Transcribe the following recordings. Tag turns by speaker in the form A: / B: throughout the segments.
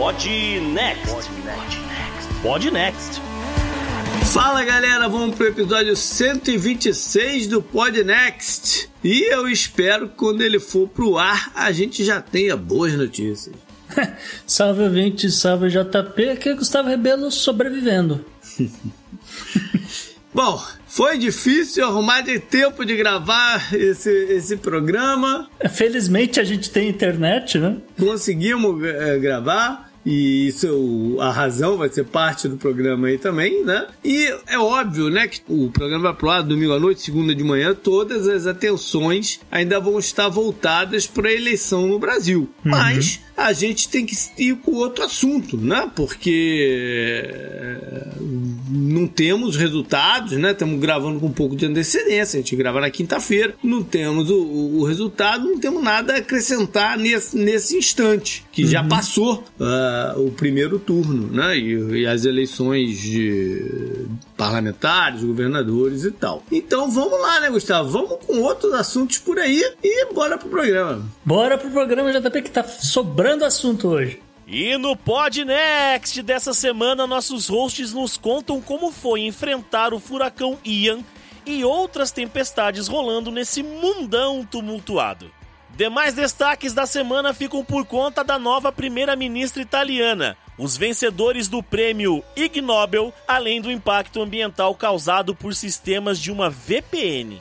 A: Pod Next. Pod Next.
B: Fala galera, vamos pro episódio 126 do Pod Next. E eu espero que quando ele for pro ar a gente já tenha boas notícias.
C: salve 20, salve JP, aqui é Gustavo Rebelo sobrevivendo.
B: Bom, foi difícil arrumar de tempo de gravar esse, esse programa.
C: Felizmente a gente tem internet, né?
B: Conseguimos é, gravar e isso a razão vai ser parte do programa aí também, né? E é óbvio, né, que o programa vai pro ar domingo à noite, segunda de manhã, todas as atenções ainda vão estar voltadas para a eleição no Brasil. Uhum. Mas a gente tem que ir com outro assunto, né? Porque eh, não temos resultados, né? Estamos gravando com um pouco de antecedência, a gente grava na quinta-feira, não temos o, o, resultado, não temos nada a acrescentar nesse, nesse instante, que uhum. já passou uh, o primeiro turno, né? E, e as eleições de parlamentares, governadores e tal. Então vamos lá, né, Gustavo? Vamos com outros assuntos por aí e bora pro programa.
C: Bora pro programa, JP, que tá sobrando sobrando assunto hoje.
A: E no Pod Next dessa semana, nossos hosts nos contam como foi enfrentar o furacão Ian e outras tempestades rolando nesse mundão tumultuado. Demais destaques da semana ficam por conta da nova primeira-ministra italiana, os vencedores do prêmio Ig Nobel, além do impacto ambiental causado por sistemas de uma VPN.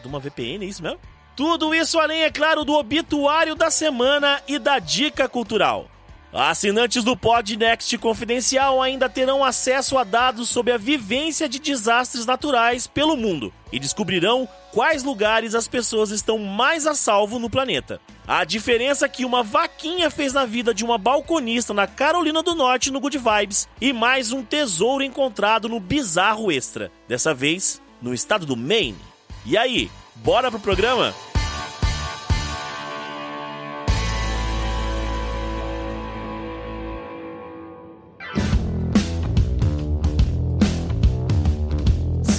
A: De uma VPN, é isso mesmo? Tudo isso além, é claro, do obituário da semana e da dica cultural. Assinantes do Pod Next Confidencial ainda terão acesso a dados sobre a vivência de desastres naturais pelo mundo e descobrirão quais lugares as pessoas estão mais a salvo no planeta. A diferença que uma vaquinha fez na vida de uma balconista na Carolina do Norte no Good Vibes e mais um tesouro encontrado no Bizarro Extra, dessa vez no estado do Maine. E aí, Bora pro programa?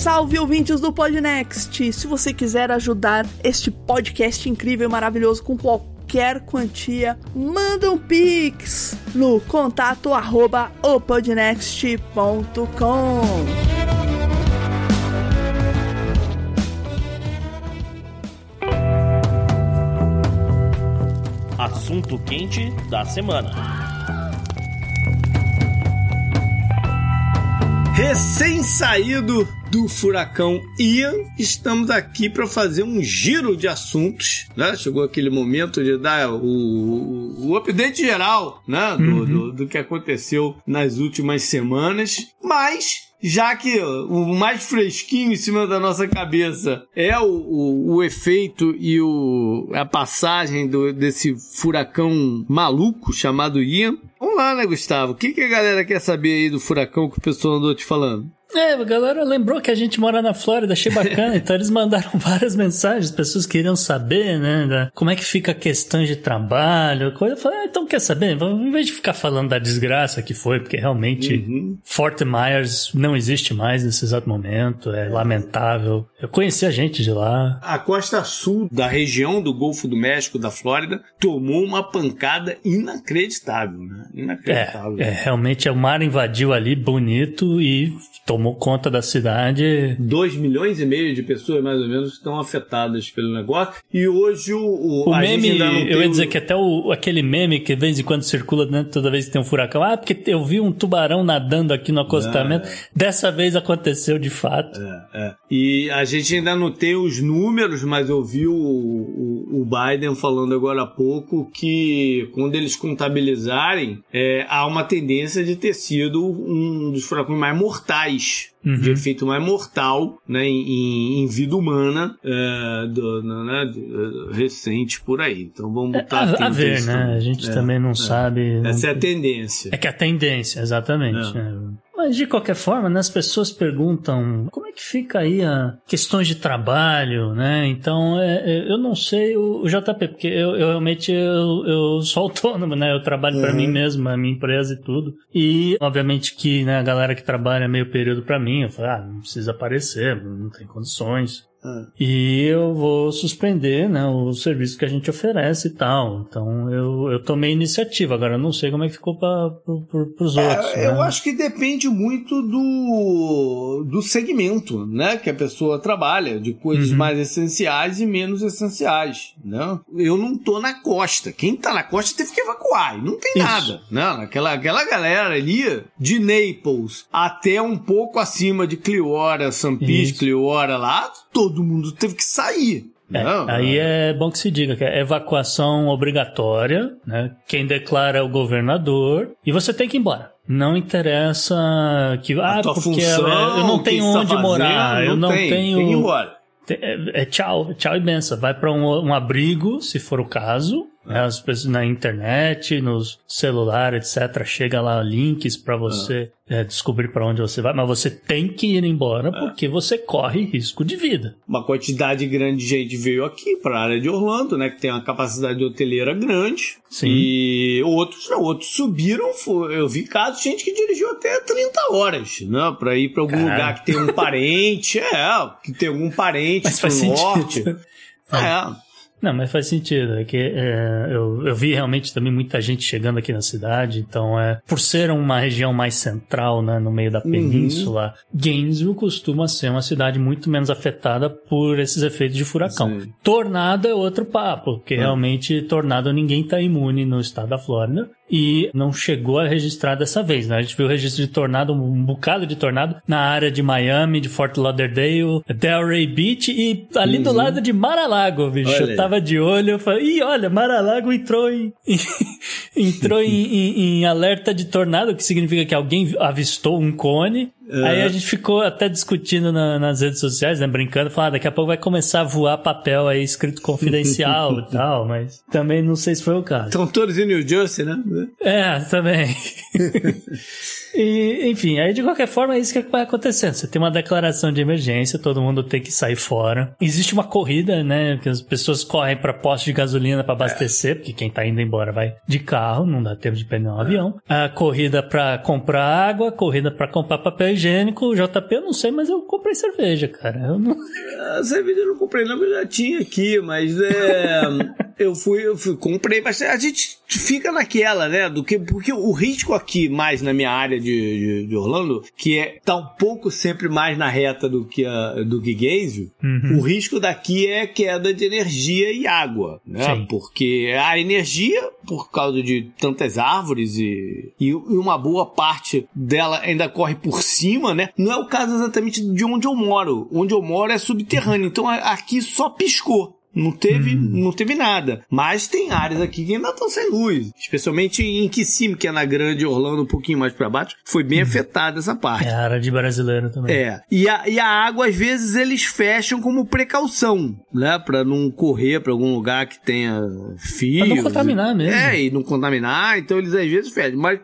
D: Salve ouvintes do Podnext! Se você quiser ajudar este podcast incrível e maravilhoso com qualquer quantia, manda um pix no contato arroba
A: assunto quente da semana.
B: Recém-saído do furacão Ian, estamos aqui para fazer um giro de assuntos. Né? Chegou aquele momento de dar o, o, o update geral né? Do, uhum. do, do que aconteceu nas últimas semanas, mas já que o mais fresquinho em cima da nossa cabeça é o, o, o efeito e o, a passagem do, desse furacão maluco chamado Ian. Vamos lá, né, Gustavo? O que, que a galera quer saber aí do furacão que o pessoal andou te falando?
C: É, a galera lembrou que a gente mora na Flórida, achei bacana. então eles mandaram várias mensagens, pessoas queriam saber, né? Da, como é que fica a questão de trabalho. Coisa. Eu falei, ah, então quer saber? Em vez de ficar falando da desgraça que foi, porque realmente uhum. Fort Myers não existe mais nesse exato momento, é lamentável. Eu conheci a gente de lá.
B: A costa sul da região do Golfo do México, da Flórida, tomou uma pancada inacreditável, né? Inacreditável.
C: É, é realmente é o mar invadiu ali bonito e tomou conta da cidade.
B: 2 milhões e meio de pessoas, mais ou menos, estão afetadas pelo negócio. E hoje o.
C: O, o meme, eu ia dizer que até o, aquele meme que de vez em quando circula né, toda vez que tem um furacão. Ah, porque eu vi um tubarão nadando aqui no acostamento. É. Dessa vez aconteceu de fato.
B: É, é. E a gente ainda não tem os números, mas eu vi o, o, o Biden falando agora há pouco que quando eles contabilizarem, é, há uma tendência de ter sido um dos furacões mais mortais Uhum. de efeito mais mortal né, em, em vida humana é, do, né, recente por aí. Então vamos
C: botar é, a, a ver, né? A gente é, também não é. sabe.
B: Essa
C: não...
B: é a tendência.
C: É que a tendência, exatamente. É. Né? Mas de qualquer forma, né, as pessoas perguntam como é que fica aí a questões de trabalho, né? Então, é, é, eu não sei o, o JP, porque eu, eu realmente eu, eu, sou autônomo, né? Eu trabalho uhum. para mim mesmo, a minha empresa e tudo. E, obviamente, que né, a galera que trabalha meio período para mim, eu falo, ah, não precisa aparecer, não tem condições. E eu vou suspender né, o serviço que a gente oferece e tal. Então eu, eu tomei iniciativa. Agora eu não sei como é que ficou para pro, os é, outros.
B: Eu né? acho que depende muito do, do segmento né, que a pessoa trabalha, de coisas uhum. mais essenciais e menos essenciais. Né? Eu não tô na costa. Quem tá na costa teve que evacuar. E não tem Isso. nada. Né? Aquela, aquela galera ali, de Naples até um pouco acima de Cleora, Sampis, Cleora lá, todo mundo teve que sair.
C: É, não, aí é bom que se diga que é evacuação obrigatória, né? Quem declara é o governador e você tem que ir embora. Não interessa que ah, porque função, eu não tenho onde tá morar, não eu não tem, tenho. Tem que ir embora. É, é, tchau, tchau e benção. Vai para um, um abrigo, se for o caso, né, as pessoas na internet, nos celulares, etc. Chega lá links para você é. É, descobrir para onde você vai, mas você tem que ir embora é. porque você corre risco de vida.
B: Uma quantidade grande de gente veio aqui para a área de Orlando, né, que tem uma capacidade hoteleira grande. Sim. E outros não, outros subiram. Eu vi casos de gente que dirigiu até 30 horas, né, para ir para algum Caramba. lugar que tem um parente, é, que tem algum parente mas no norte.
C: É. Não, mas faz sentido. É que é, eu, eu vi realmente também muita gente chegando aqui na cidade. Então, é por ser uma região mais central, né, no meio da uhum. península, uhum. Gainesville costuma ser uma cidade muito menos afetada por esses efeitos de furacão. Sim. Tornado é outro papo, porque uhum. realmente tornado ninguém tá imune no estado da Flórida e não chegou a registrar dessa vez, né? A gente viu o registro de tornado, um bocado de tornado na área de Miami, de Fort Lauderdale, Delray Beach e ali uhum. do lado de Mar-a-Lago, bicho. Olha. Eu tava de olho, eu falei, ih, olha, Mar-a-Lago entrou em, entrou em, em, em, alerta de tornado, que significa que alguém avistou um cone Uhum. Aí a gente ficou até discutindo na, nas redes sociais, né? Brincando, falando, ah, daqui a pouco vai começar a voar papel aí escrito confidencial e tal, mas também não sei se foi o caso.
B: Estão todos em New Jersey, né?
C: É, também. E, enfim, aí de qualquer forma é isso que vai acontecendo. Você tem uma declaração de emergência, todo mundo tem que sair fora. Existe uma corrida, né? Que as pessoas correm para postos de gasolina para abastecer, é. porque quem tá indo embora vai de carro, não dá tempo de pegar um é. avião. A corrida para comprar água, corrida para comprar papel higiênico. JP eu não sei, mas eu comprei cerveja, cara. Eu não...
B: A cerveja eu não comprei, não, eu já tinha aqui, mas é. eu fui, eu fui, comprei bastante. A gente fica naquela, né? Do que, porque o risco aqui, mais na minha área de, de, de Orlando, que é tá um pouco sempre mais na reta do que, a, do que Gainesville, uhum. o risco daqui é queda de energia e água, né? Sim. Porque a energia, por causa de tantas árvores e, e uma boa parte dela ainda corre por cima, né? Não é o caso exatamente de onde eu moro. Onde eu moro é subterrâneo, então aqui só piscou. Não teve, hum. não teve nada. Mas tem áreas aqui que ainda estão sem luz. Especialmente em Kissimmee, que é na grande Orlando, um pouquinho mais para baixo. Foi bem hum. afetada essa parte. É
C: a área de brasileiro também.
B: É. E a, e a água, às vezes, eles fecham como precaução, né? Pra não correr para algum lugar que tenha fio. Pra
C: não contaminar mesmo.
B: É, e não contaminar. Então eles às vezes fecham. Mas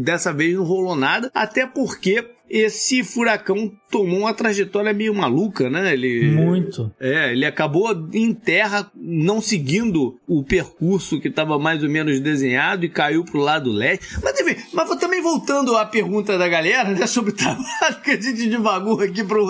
B: dessa vez não rolou nada. Até porque esse furacão tomou uma trajetória meio maluca, né? Ele
C: muito.
B: É, ele acabou em terra não seguindo o percurso que estava mais ou menos desenhado e caiu pro lado leste. Mas enfim, mas também voltando à pergunta da galera, né, sobre o trabalho que a gente devagou aqui para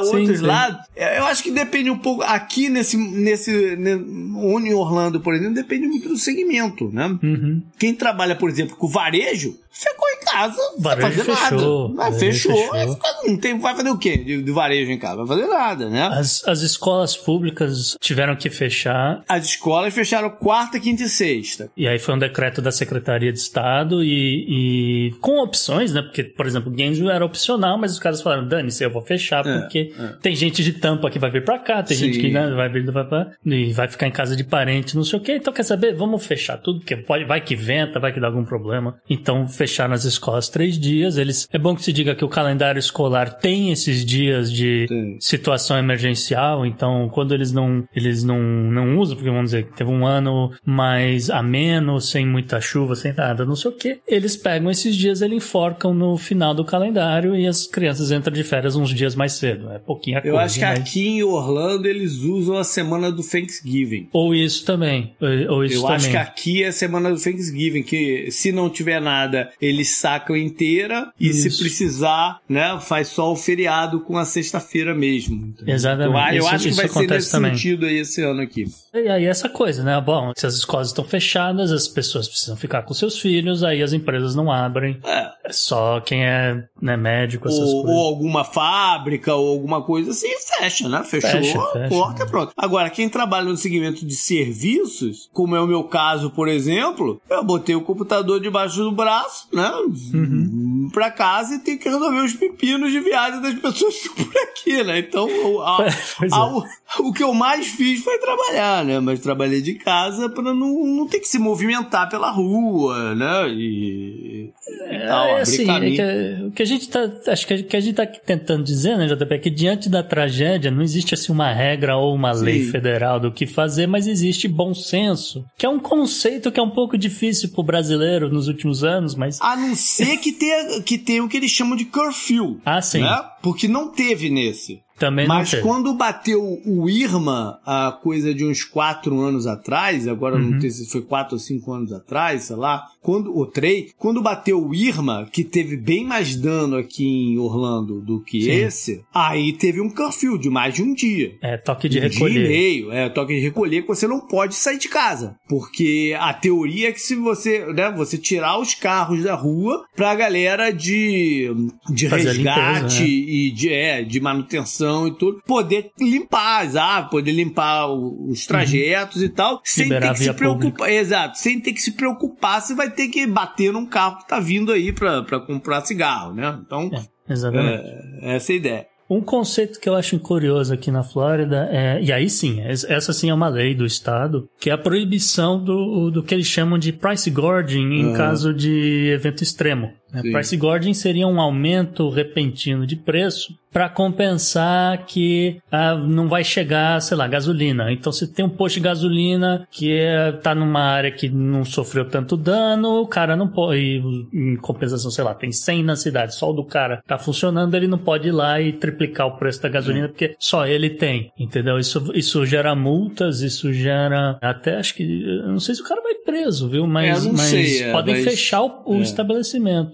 B: outros, sim, lados. É, eu acho que depende um pouco aqui nesse nesse em Orlando, por exemplo, depende muito do segmento, né? Uhum. Quem trabalha, por exemplo, com varejo, ficou em casa,
C: varejo
B: vai fazer
C: fechou,
B: nada. Mas
C: varejo
B: fechou,
C: fechou.
B: não tem, vai fazer o quê de, de varejo em casa? Vai fazer nada, né?
C: As, as escolas públicas tiveram que fechar.
B: As escolas fecharam quarta, quinta e sexta.
C: E aí foi um decreto da Secretaria de Estado e, e com opções, né? Porque, por exemplo, Gainesville era opcional, mas os caras falaram, dane-se, eu vou fechar,
B: É,
C: porque
B: é.
C: tem gente de Tampa que vai vir pra cá, tem
B: Sim.
C: gente que né, vai vir vai pra, e vai ficar em casa de parente, não sei o quê. Então, quer saber? Vamos fechar tudo, porque pode, vai que venta, vai que dá algum problema. Então, fecharam as escolas três dias. Eles, é bom que se diga que o calendário escolar tem esses dias de
B: Tem.
C: situação emergencial, então quando eles não eles não, não usam, porque vamos dizer que teve um ano mais ameno, sem muita chuva, sem nada, não sei o que, eles pegam esses dias, eles enforcam no final do calendário e as crianças entram de férias uns dias mais cedo. É pouquinha
B: Eu
C: coisa.
B: acho que
C: mas-
B: aqui em Orlando eles usam a semana do Thanksgiving.
C: Ou isso também. Ou, ou isso
B: Eu
C: também.
B: acho que aqui é a semana do Thanksgiving, que se não tiver nada, eles sacam inteira e se
C: Isso.
B: Precisar, né, faz só o feriado com a sexta-feira mesmo.
C: Exatamente.
B: Eu, eu
C: Isso-
B: acho que vai ser nesse
C: também.
B: sentido aí esse ano aqui.
C: E aí essa coisa, né? Bom, se as escolas estão fechadas, as pessoas precisam ficar com seus filhos, aí as empresas não abrem.
B: É.
C: É só quem é né, médico, essas
B: Ou,
C: coisas.
B: ou alguma fábrica ou alguma coisa assim, fecha, né? Fechou,
C: Fecha,
B: a
C: fecha,
B: porta
C: né?
B: pronto. Agora, quem trabalha no segmento de serviços, como é o meu caso, por exemplo, eu botei o computador debaixo do braço, né?
C: Uhum.
B: Pra casa e tenho que resolver os pepinos de viagem das pessoas que estão por aqui, né? Então, o, a-
C: Pois é.
B: a- o, o que eu mais fiz foi trabalhar, né? Mas trabalhei de casa pra não, não ter que se movimentar pela rua, né? E, e tal,
C: É, assim, é que, o que a gente tá, acho que a, que a gente tá tentando dizer, né, JP, é que diante da tragédia não existe assim uma regra ou uma
B: Sim.
C: lei federal do que fazer, mas existe bom senso, que é um conceito que é um pouco difícil pro brasileiro nos últimos anos, mas
B: A não ser que tenha, que o que eles chamam de curfew.
C: Ah, sim.
B: Né? Porque não teve nesse.
C: Também
B: Mas quando bateu o Irma, a coisa de uns quatro anos atrás, agora
C: Uhum.
B: não sei se foi quatro ou cinco anos atrás, sei lá, quando, ou três, quando bateu o Irma, que teve bem mais dano aqui em Orlando do que
C: Sim.
B: esse, aí teve um curfew de mais de um dia.
C: É, toque de
B: um dia e
C: recolher.
B: meio, é, toque de recolher que você não pode sair de casa. Porque a teoria é que se você, né, você tirar os carros da rua pra galera de, de
C: Fazer
B: resgate
C: limpeza, né?
B: e de, é, de manutenção e tudo, poder limpar as árvores, poder limpar os trajetos e tal, sem
C: Liberar
B: ter que se preocupar. Exato, sem ter que se preocupar se vai ter que bater num carro que tá vindo aí pra, pra comprar cigarro, né? Então,
C: É, exatamente.
B: é, essa é a ideia.
C: Um conceito que eu acho curioso aqui na Flórida é, e aí sim, es- essa sim é uma lei do estado, que é a proibição do, do que eles chamam de price gouging em
B: Aham.
C: caso de evento extremo. Né?
B: Sim.
C: Price gouging seria um aumento repentino de preço para compensar que ah, não vai chegar, sei lá, gasolina. Então, se tem um posto de gasolina que é, tá numa área que não sofreu tanto dano, o cara não pode. e, Em compensação, sei lá, tem 100 na cidade, só o do cara tá funcionando, ele não pode ir lá e triplicar o preço da gasolina, porque só ele tem. Entendeu? Isso, isso gera multas, isso gera. Até acho que. Não sei se o cara vai preso, viu? Mas,
B: É,
C: mas
B: sei, é,
C: podem
B: mas-
C: fechar o, o
B: é.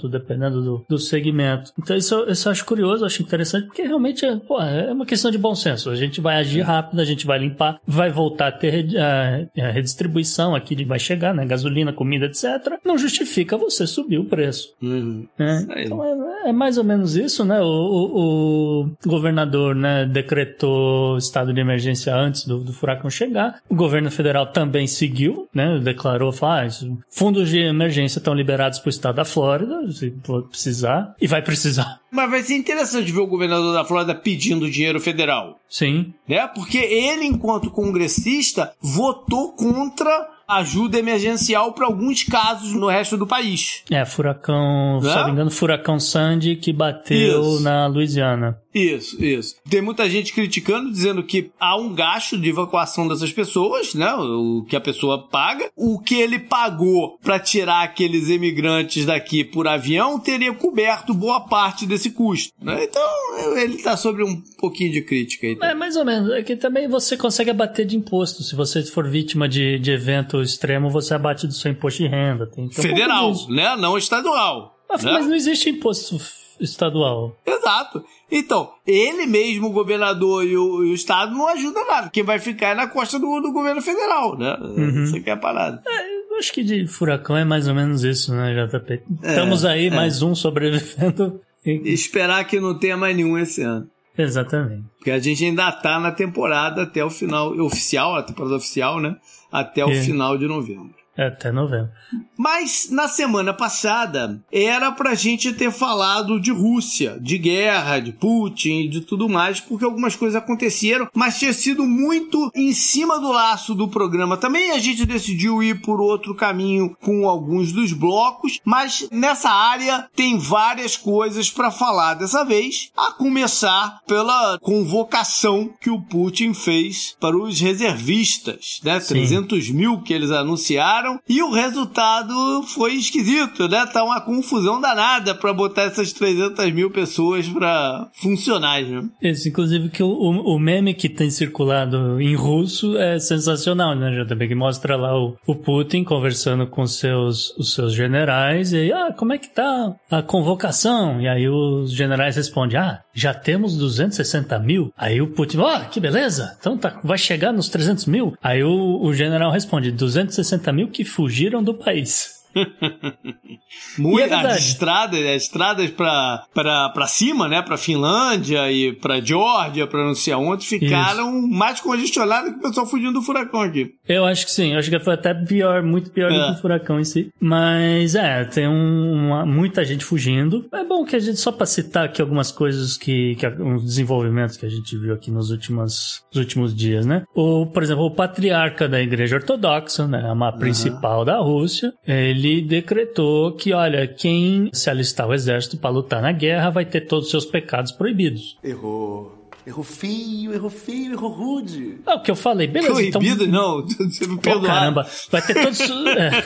C: Dependendo do, do segmento. Então, isso, eu- isso eu acho curioso, eu acho interessante, porque realmente é, pô, é uma questão de bom senso. A gente vai agir rápido, a gente vai limpar, vai voltar a ter a, a redistribuição aqui, vai chegar, né? Gasolina, comida, etc. Não justifica você subir o preço.
B: Uhum.
C: né? Então é, é mais ou menos isso, né? O, o- o governador né, decretou estado de emergência antes do, do furacão chegar. O governo federal também seguiu, né? Declarou, falou, ah, fundos de emergência estão liberados para o estado da Flórida, se precisar, e vai precisar.
B: Mas vai ser interessante ver o governador da Flórida pedindo dinheiro federal,
C: Sim,
B: né? Porque ele, enquanto congressista, votou contra ajuda emergencial para alguns casos no resto do país.
C: é, furacão, se
B: Né?
C: não me engano, furacão Sandy que bateu
B: Isso.
C: na Louisiana.
B: Isso, isso. Tem muita gente criticando, dizendo que há um gasto de evacuação dessas pessoas, né? O que a pessoa paga. O que ele pagou para tirar aqueles imigrantes daqui por avião teria coberto boa parte desse custo. né? Então, ele tá sobre um pouquinho de crítica aí.
C: É, mais ou menos. É que também você consegue abater de imposto. Se você for vítima de, de evento extremo, você abate do seu imposto de renda. Tem,
B: Federal, né? Não estadual.
C: Mas,
B: né?
C: mas não existe imposto estadual.
B: Exato. Então, ele mesmo, o governador e o, e o Estado, não ajuda nada. Quem vai ficar é na costa do, do governo federal, né?
C: Uhum.
B: Isso aqui é a parada.
C: Eu acho que de furacão é mais ou menos isso, né, JP? Estamos aí,
B: é.
C: mais um sobrevivendo.
B: E esperar que não tenha mais nenhum esse ano.
C: Exatamente.
B: Porque a gente ainda tá na temporada até o final oficial, a temporada oficial, né? Até o
C: É.
B: final de novembro.
C: É, Até novembro.
B: Mas na semana passada era pra gente ter falado de Rússia, de guerra, de Putin e de tudo mais, porque algumas coisas aconteceram, mas tinha sido muito em cima do laço do programa. Também a gente decidiu ir por outro caminho com alguns dos blocos, mas nessa área tem várias coisas pra falar dessa vez, a começar pela convocação que o Putin fez para os reservistas, né?
C: Sim.
B: 300 mil que eles anunciaram e o resultado foi esquisito, né? Tá uma confusão danada pra botar essas 300 mil pessoas pra funcionar, né?
C: Esse, inclusive, que o, o, meme que tem circulado em russo é sensacional, né, JB? Que mostra lá o, o Putin conversando com seus, os seus generais e aí, ah, como é que tá a convocação? E aí os generais respondem, ah, já temos 260 mil. Aí o Putin, ó, que beleza, então tá, vai chegar nos 300 mil. Aí o, o general responde, 260 mil que fugiram do país.
B: Muito,
C: E é
B: as estradas, as estradas pra, pra, pra cima, né? Pra Finlândia e pra Geórgia, pra não sei aonde, ficaram mais congestionadas que o pessoal fugindo do furacão aqui.
C: Eu acho que sim, eu acho que foi até pior, muito pior do
B: É.
C: que o furacão em si. Mas é, tem um- uma- muita gente fugindo. É bom que a gente, só pra citar aqui algumas coisas que, que uns desenvolvimentos que a gente viu aqui nos últimos, nos últimos dias, né? O, por exemplo, o patriarca da igreja ortodoxa, né? A principal da Rússia, ele decretou que, olha, quem se alistar ao exército pra lutar na guerra vai ter todos os seus pecados proibidos.
E: Errou. Errou feio, errou feio, errou rude.
C: É o que eu falei, beleza. então-
B: Proibido, não. Você me
C: Pô,
B: perdoar.
C: caramba, vai ter todos, é,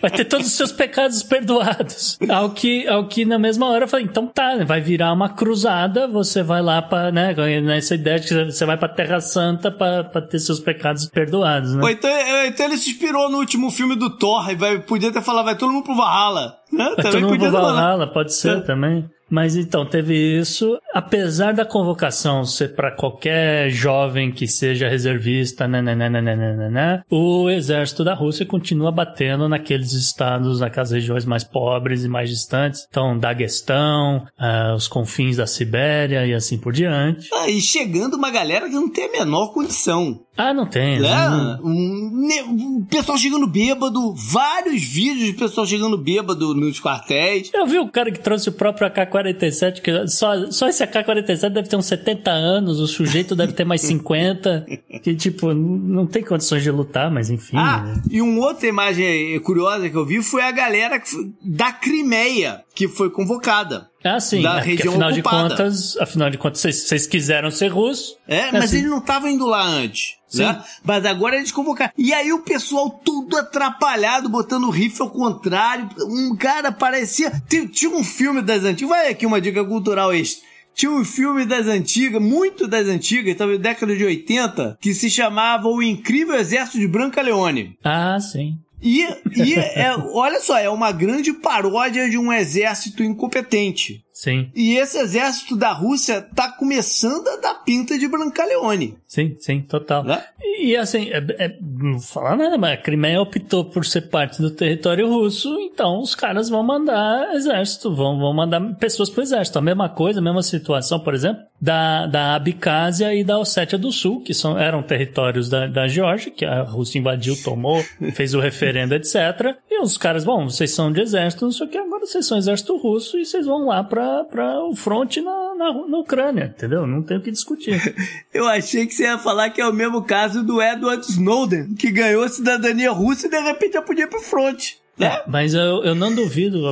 C: vai ter todos os seus pecados perdoados. Ao que, ao que na mesma hora eu falei, então tá, né, vai virar uma cruzada, você vai lá para, né, nessa ideia de que você vai pra Terra Santa pra pra ter seus pecados perdoados, né?
B: Ou então, então ele se inspirou no último filme do Thor e vai, podia ter falado, vai todo mundo pro Valhalla. Né?
C: Vai todo mundo
B: podia.
C: Valhalla, pode ser
B: É.
C: também. Mas então, teve isso. Apesar da convocação ser para qualquer jovem que seja reservista, né, nananana, o exército da Rússia continua batendo naqueles estados, naquelas regiões mais pobres e mais distantes. Então, Daguestão, ah, os confins da Sibéria e assim por diante.
B: Ah, e chegando uma galera que não tem a menor condição.
C: Ah, não tem. Não-
B: Um, um pessoal chegando bêbado, vários vídeos de pessoal chegando bêbado nos quartéis.
C: Eu vi o cara que trouxe o próprio AK-47, que só, só esse AK-47 deve ter uns 70 anos, o sujeito deve ter mais 50, que tipo, não tem condições de lutar, mas enfim.
B: Ah,
C: né?
B: e uma outra imagem curiosa que eu vi foi a galera da Crimeia que foi convocada.
C: Ah, sim,
B: da
C: é,
B: região
C: afinal de
B: ocupada.
C: contas, afinal de contas, vocês- quiseram ser russos.
B: É, mas
C: assim.
B: eles não estavam indo lá antes. Né? Mas agora eles convocaram. E aí o pessoal tudo atrapalhado, botando o rifle ao contrário. Um cara parecia. Tinha, tinha um filme das antigas. Vai aqui uma dica cultural extra. Tinha um filme das antigas, muito das antigas, talvez década de 80, que se chamava O Incrível Exército de Branca Leone.
C: Ah, sim.
B: E, e é, olha só, é uma grande paródia de um exército incompetente.
C: Sim,
B: E esse exército da Rússia tá começando a dar pinta de Brancaleone.
C: sim, sim, total.
B: Né?
C: E, e, assim, é, é- não vou falar nada, mas a Crimeia optou por ser parte do território russo, então os caras vão mandar exército, vão, vão mandar pessoas pro exército. A mesma coisa, a mesma situação, por exemplo, da, da Abkhazia e da Ossétia do Sul, que são, eram territórios da, da Geórgia, que a Rússia invadiu, tomou, fez o referendo, etc. E os caras, bom, vocês são de exército, não sei o que, agora vocês são exército russo e vocês vão lá pra, pra o fronte na, na, na Ucrânia, entendeu? Não tem o que discutir.
B: Eu achei que você ia falar que é o mesmo caso do Edward Snowden, que ganhou a cidadania russa e de repente já podia ir pro fronte.
C: É, mas eu, eu não duvido.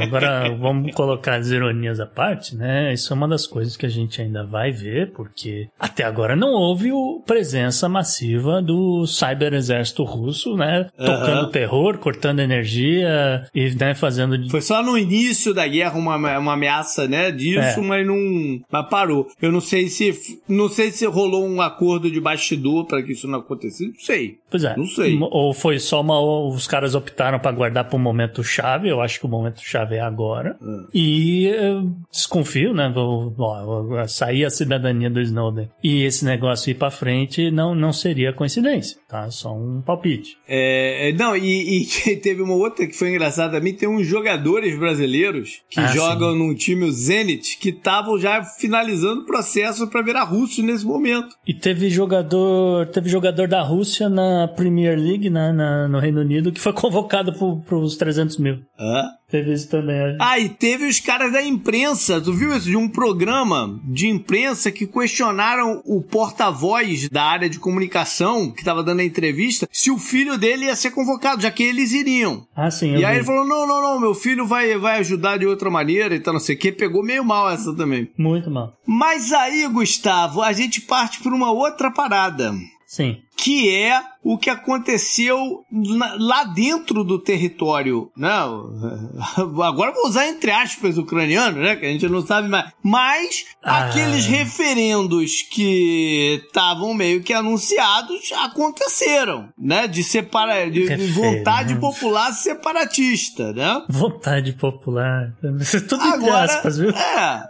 C: Agora vamos colocar as ironias à parte, né? Isso é uma das coisas que a gente ainda vai ver, porque até agora não houve presença massiva do cyber exército russo, né? Tocando terror, cortando energia e né, fazendo.
B: Foi só no início da guerra uma, uma ameaça, né, disso,
C: É.
B: mas não mas parou. Eu não sei se não sei se rolou um acordo de bastidor para que isso não acontecesse, não sei.
C: Pois é.
B: Não sei.
C: Ou foi só uma. Os caras optaram pra guardar pra um momento chave. Eu acho que o momento chave é agora. E eu desconfio, né? Vou, ó, vou sair a cidadania do Snowden e esse negócio ir pra frente não, não seria coincidência. Tá? Só um palpite.
B: É, não, e, e, teve uma outra que foi engraçada também. Tem uns jogadores brasileiros que
C: Ah,
B: jogam
C: sim.
B: num time, o Zenit, que estavam já finalizando o processo para virar russo nesse momento.
C: E teve jogador, teve jogador da Rússia na Premier League, na, na- no Reino Unido, que foi convocado para os 300 mil.
B: Hã?
C: Teve isso também.
B: Ah, e teve os caras da imprensa, tu viu isso? De um programa de imprensa que questionaram o porta-voz da área de comunicação que estava dando a entrevista se o filho dele ia ser convocado, já que eles iriam.
C: Ah, sim.
B: E aí
C: vi.
B: ele falou: não, não, não, meu filho vai, vai ajudar de outra maneira e tal, não sei o que. Pegou meio mal essa também.
C: Muito mal.
B: Mas aí, Gustavo, a gente parte por uma outra parada.
C: Sim.
B: Que é o que aconteceu na- lá dentro do território, né? Agora vou usar entre aspas ucraniano, né? Que a gente não sabe mais. Mas
C: Ah.
B: aqueles referendos que estavam meio que anunciados aconteceram, né? De separa, de,
C: Referendo.
B: vontade popular separatista, né?
C: Vontade popular. Tudo entre
B: Agora,
C: aspas, viu?
B: é.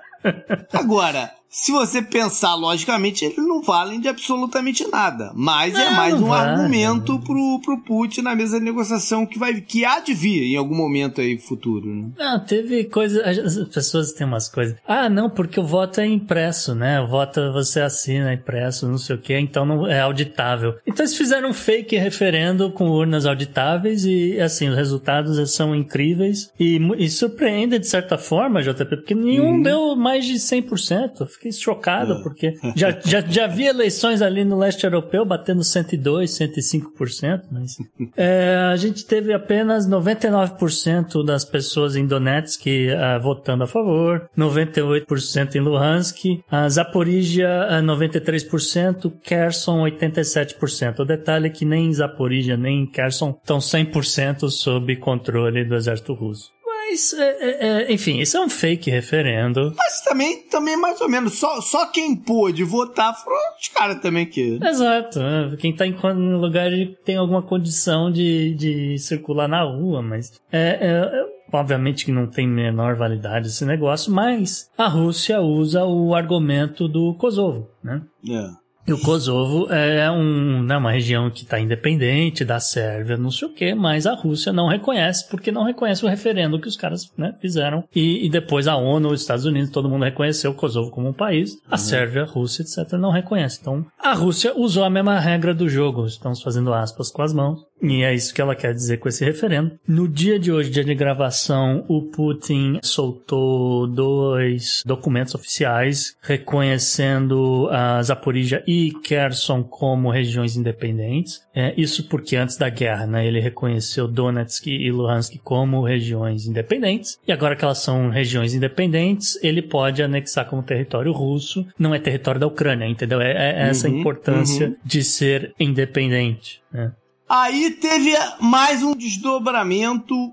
B: Agora, se você pensar logicamente, eles não valem de absolutamente nada. Mas é
C: Não,
B: mais
C: não
B: um
C: vale.
B: argumento pro, pro Putin na mesa de negociação que, vai, que há de vir em algum momento aí futuro. Né?
C: Não, teve coisa. As pessoas têm umas coisas. Ah, não, porque o voto é impresso, né? O voto você assina impresso, não sei o quê, então não é auditável. Então eles fizeram um fake referendo com urnas auditáveis e, assim, os resultados são incríveis e, e surpreendem de certa forma, JP, porque nenhum
B: Uhum.
C: deu mais de 100%. Fiquei chocado,
B: É.
C: porque já, já, já vi eleições ali no leste europeu batendo 102, 105%, mas é, a gente teve apenas 99% das pessoas em Donetsk ah, votando a favor, 98% em Luhansk, a Zaporizhia ah, 93%, Kherson 87%. O detalhe é que nem Zaporizhia nem Kherson estão 100% sob controle do exército russo. Mas, é, é, é, enfim, isso é um fake referendo.
B: Mas também, também mais ou menos, só, só quem pôde votar foram os caras também que.
C: Exato. né? Quem tá em em lugar tem alguma condição de, de circular na rua, mas é, é- é- obviamente que não tem menor validade esse negócio, mas a Rússia usa o argumento do Kosovo, né?
B: É.
C: E o Kosovo é um, né, uma região que está independente da Sérvia, não sei o quê, mas a Rússia não reconhece, porque não reconhece o referendo que os caras né, fizeram. E, e depois a ONU, os Estados Unidos, todo mundo reconheceu o Kosovo como um país. A Sérvia, a Rússia, etc., não reconhece. Então, a Rússia usou a mesma regra do jogo. Estamos fazendo aspas com as mãos. E é isso que ela quer dizer com esse referendo. No dia de hoje, dia de gravação, o Putin soltou dois documentos oficiais reconhecendo a Zaporizhia e Kherson como regiões independentes. É, isso porque antes da guerra, né, ele reconheceu Donetsk e Luhansk como regiões independentes. E agora que elas são regiões independentes, ele pode anexar como território russo. Não é território da Ucrânia, entendeu? É, é essa
B: Uhum,
C: importância
B: uhum.
C: de ser independente. né?
B: Aí teve mais um desdobramento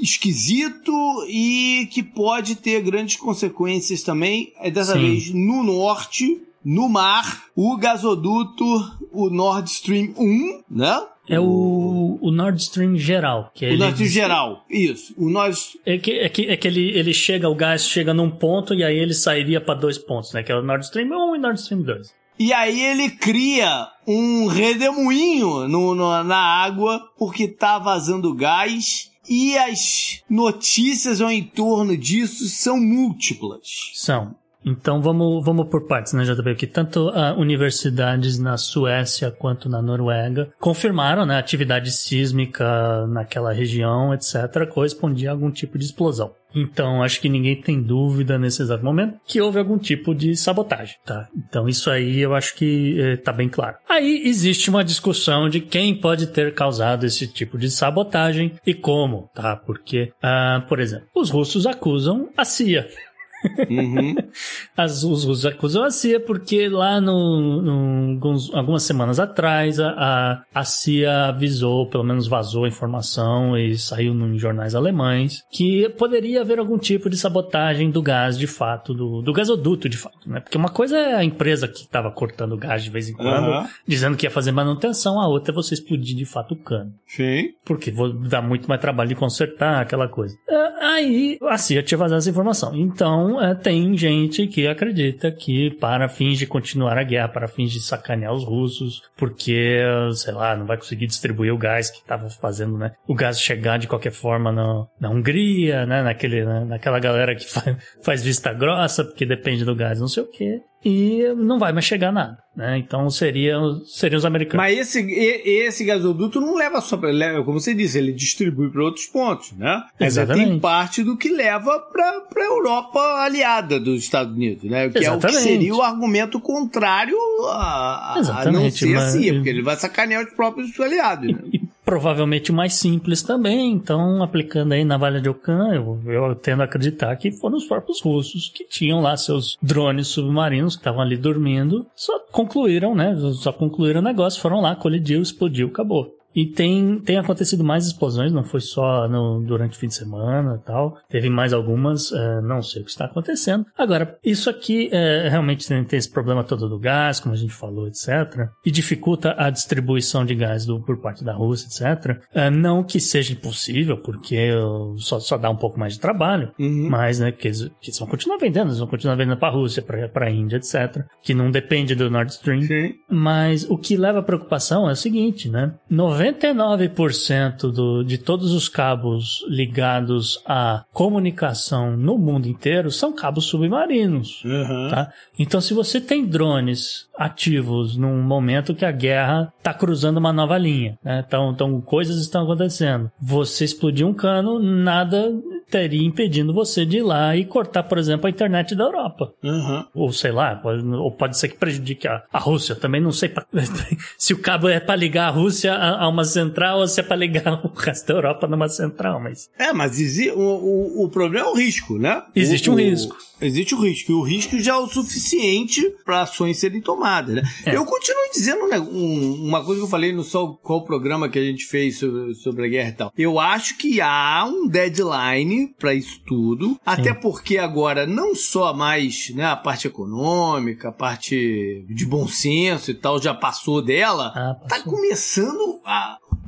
B: esquisito e que pode ter grandes consequências também. É dessa
C: Sim.
B: vez no norte, no mar, o gasoduto, o Nord Stream 1, né?
C: É o, o Nord Stream geral. Que
B: O Nord Stream geral, isso. O Nord
C: É que, é que, é que ele, ele chega, o gás chega num ponto e aí ele sairia para dois pontos, né? Que é o Nord Stream 1 e Nord Stream 2.
B: E aí ele cria um redemoinho no, no- na água porque tá vazando gás e as notícias ao entorno disso são múltiplas.
C: São. Então vamos, vamos por partes, né, JP? Que tanto ah, universidades na Suécia quanto na Noruega confirmaram né, atividade sísmica naquela região, etc., correspondia a algum tipo de explosão. Então, acho que ninguém tem dúvida nesse exato momento que houve algum tipo de sabotagem, tá? Então, isso aí eu acho que eh, tá bem claro. Aí existe uma discussão de quem pode ter causado esse tipo de sabotagem e como, tá? Porque, ah, por exemplo, os russos acusam a CIA.
B: Uhum.
C: As, os russos acusam a CIA porque lá no, no- alguns- algumas semanas atrás a, a, a CIA avisou, pelo menos vazou a informação e saiu em jornais alemães que poderia haver algum tipo de sabotagem do gás de fato, do, do gasoduto de fato, né? Porque uma coisa é a empresa que estava cortando gás de vez em quando,
B: Aham.
C: dizendo que ia fazer manutenção, a outra é você explodir de fato o cano.
B: Sim.
C: Porque vou dar muito mais trabalho de consertar aquela coisa. Ah, Aí a CIA tinha vazado essa informação. Então Então, é, tem gente que acredita que para fins de continuar a guerra, para fins de sacanear os russos, porque, sei lá, não vai conseguir distribuir o gás que estava fazendo, né? O gás chegar de qualquer forma na, na Hungria, né? Naquele, né? Naquela galera que faz, faz vista grossa, porque depende do gás, não sei o quê e não vai mais chegar nada, né? Então seria, seriam os americanos.
B: Mas esse, esse gasoduto não leva só para, como você disse, ele distribui para outros pontos, né?
C: Exatamente.
B: Tem parte do que leva para a Europa aliada dos Estados Unidos, né? Que
C: Exatamente.
B: é o que seria o argumento contrário a, a, a não ser
C: mas...
B: assim, porque ele vai sacanear os próprios aliados, né?
C: Provavelmente mais simples também. Então, aplicando aí na Valha de Ocan, eu, eu tendo a acreditar que foram os próprios russos que tinham lá seus drones submarinos que estavam ali dormindo, só concluíram, né? Só concluíram o negócio, foram lá, colidiu, explodiu, acabou. E tem, tem acontecido mais explosões, não foi só no, durante o fim de semana e tal. Teve mais algumas, é, não sei o que está acontecendo. Agora, isso aqui é, realmente tem, tem, esse problema todo do gás, como a gente falou, etc. E dificulta a distribuição de gás do, por parte da Rússia, etc. É, não que seja impossível, porque só, só dá um pouco mais de trabalho,
B: uhum.
C: mas né, que, eles, que eles vão continuar vendendo, eles vão continuar vendendo para a Rússia, para a Índia, etc. Que não depende do Nord Stream.
B: Sim.
C: Mas o que leva a preocupação é o seguinte, né? 99% do, de todos os cabos ligados à comunicação no mundo inteiro são cabos submarinos.
B: Uhum.
C: Tá? Então, se você tem drones ativos num momento que a guerra está cruzando uma nova linha, né? então, então coisas estão acontecendo. Você explodir um cano, nada teria impedindo você de ir lá e cortar, por exemplo, a internet da Europa.
B: Uhum.
C: Ou sei lá, pode, ou pode ser que prejudique a, a Rússia. Também não sei pra, se o cabo é para ligar a Rússia a, a, uma central ou se é para ligar o resto da Europa numa central, mas...
B: É, mas o, o, o problema é o risco, né?
C: Existe
B: o,
C: um risco.
B: Existe o risco, e o risco já é o suficiente para ações serem tomadas, né?
C: É.
B: Eu continuo dizendo né, um, uma coisa que eu falei no só qual programa que a gente fez sobre, sobre a guerra e tal. Eu acho que há um deadline para isso tudo, Sim. até porque agora não só mais né, a parte econômica, a parte de bom senso e tal já passou dela,
C: ah,
B: passou. tá começando a,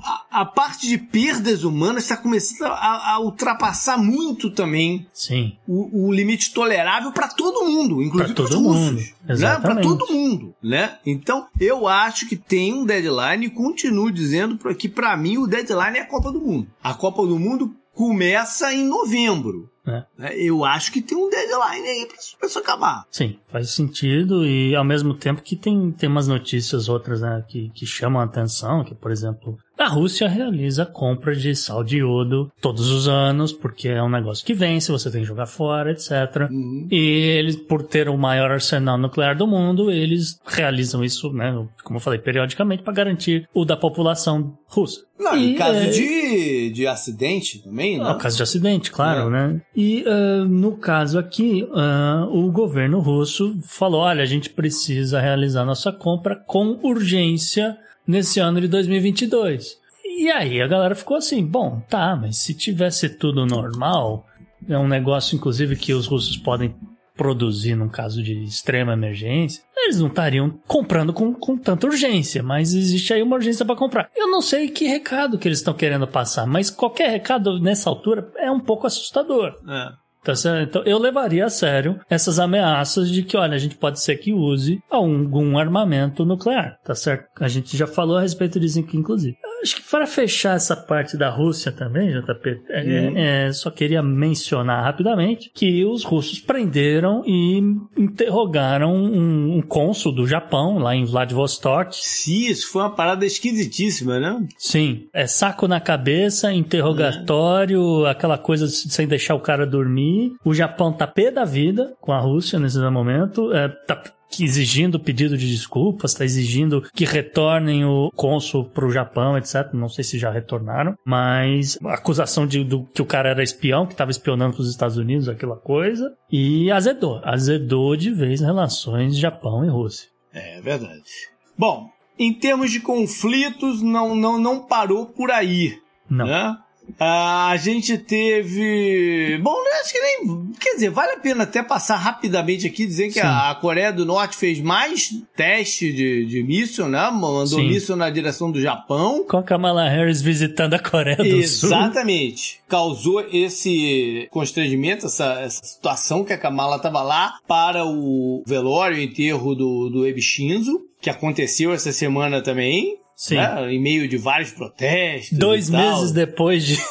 B: a, a, parte de perdas humanas está começando a, a, ultrapassar muito também
C: Sim.
B: O, o limite tolerável para todo mundo, inclusive
C: para
B: os russos. Né? Para todo mundo, né? Então, eu acho que tem um deadline e continuo dizendo que para mim o deadline é a Copa do Mundo. A Copa do Mundo começa em novembro.
C: É.
B: Eu acho que tem um deadline aí pra isso acabar.
C: Sim, faz sentido e ao mesmo tempo que tem, tem umas notícias outras né, que, que chamam a atenção, que por exemplo, a Rússia realiza compra de sal de iodo todos os anos, porque é um negócio que vence, você tem que jogar fora, etc.
B: Uhum.
C: E eles, por ter o maior arsenal nuclear do mundo, eles realizam isso, né, como eu falei, periodicamente para garantir o da população russa.
B: Não,
C: e,
B: em caso
C: é...
B: de, de acidente também, né?
C: No caso de acidente, claro, é. né? E uh, no caso aqui, uh, o governo russo falou: olha, a gente precisa realizar nossa compra com urgência nesse ano de 2022. E aí a galera ficou assim: bom, tá, mas se tivesse tudo normal, é um negócio, inclusive, que os russos podem produzir num caso de extrema emergência, eles não estariam comprando com, com tanta urgência, mas existe aí uma urgência para comprar. Eu não sei que recado que eles estão querendo passar, mas qualquer recado nessa altura é um pouco assustador.
B: É.
C: Tá certo? Então eu levaria a sério essas ameaças de que, olha, a gente pode ser que use algum armamento nuclear, tá certo? A gente já falou a respeito disso aqui, inclusive. Acho que para fechar essa parte da Rússia também, JP, é,
B: Uhum.
C: é, só queria mencionar rapidamente que os russos prenderam e interrogaram um, um cônsul do Japão, lá em Vladivostok.
B: Sim, isso foi uma parada esquisitíssima, né?
C: Sim, é saco na cabeça, interrogatório, aquela coisa sem deixar o cara dormir. O Japão tá pé da vida com a Rússia nesse momento, é, tá exigindo pedido de desculpas, está exigindo que retornem o cônsul para o Japão, etc. Não sei se já retornaram, mas a acusação de do, que o cara era espião, que estava espionando para os Estados Unidos, aquela coisa, e azedou, azedou de vez relações Japão e Rússia.
B: É verdade. Bom, em termos de conflitos, não, não, não parou por aí.
C: Não.
B: Né? Ah, a gente teve. Bom, acho que nem. Quer dizer, vale a pena até passar rapidamente aqui, dizer que a, a Coreia do Norte fez mais teste de, de míssil, né? Mandou
C: Sim.
B: míssil na direção do Japão.
C: Com a Kamala Harris visitando a Coreia do Sul.
B: Exatamente. Causou esse constrangimento, essa, essa situação que a Kamala estava lá para o velório e enterro do, do Abe Shinzo, que aconteceu essa semana também.
C: Sim.
B: né? Em meio de vários protestos.
C: Dois meses depois de.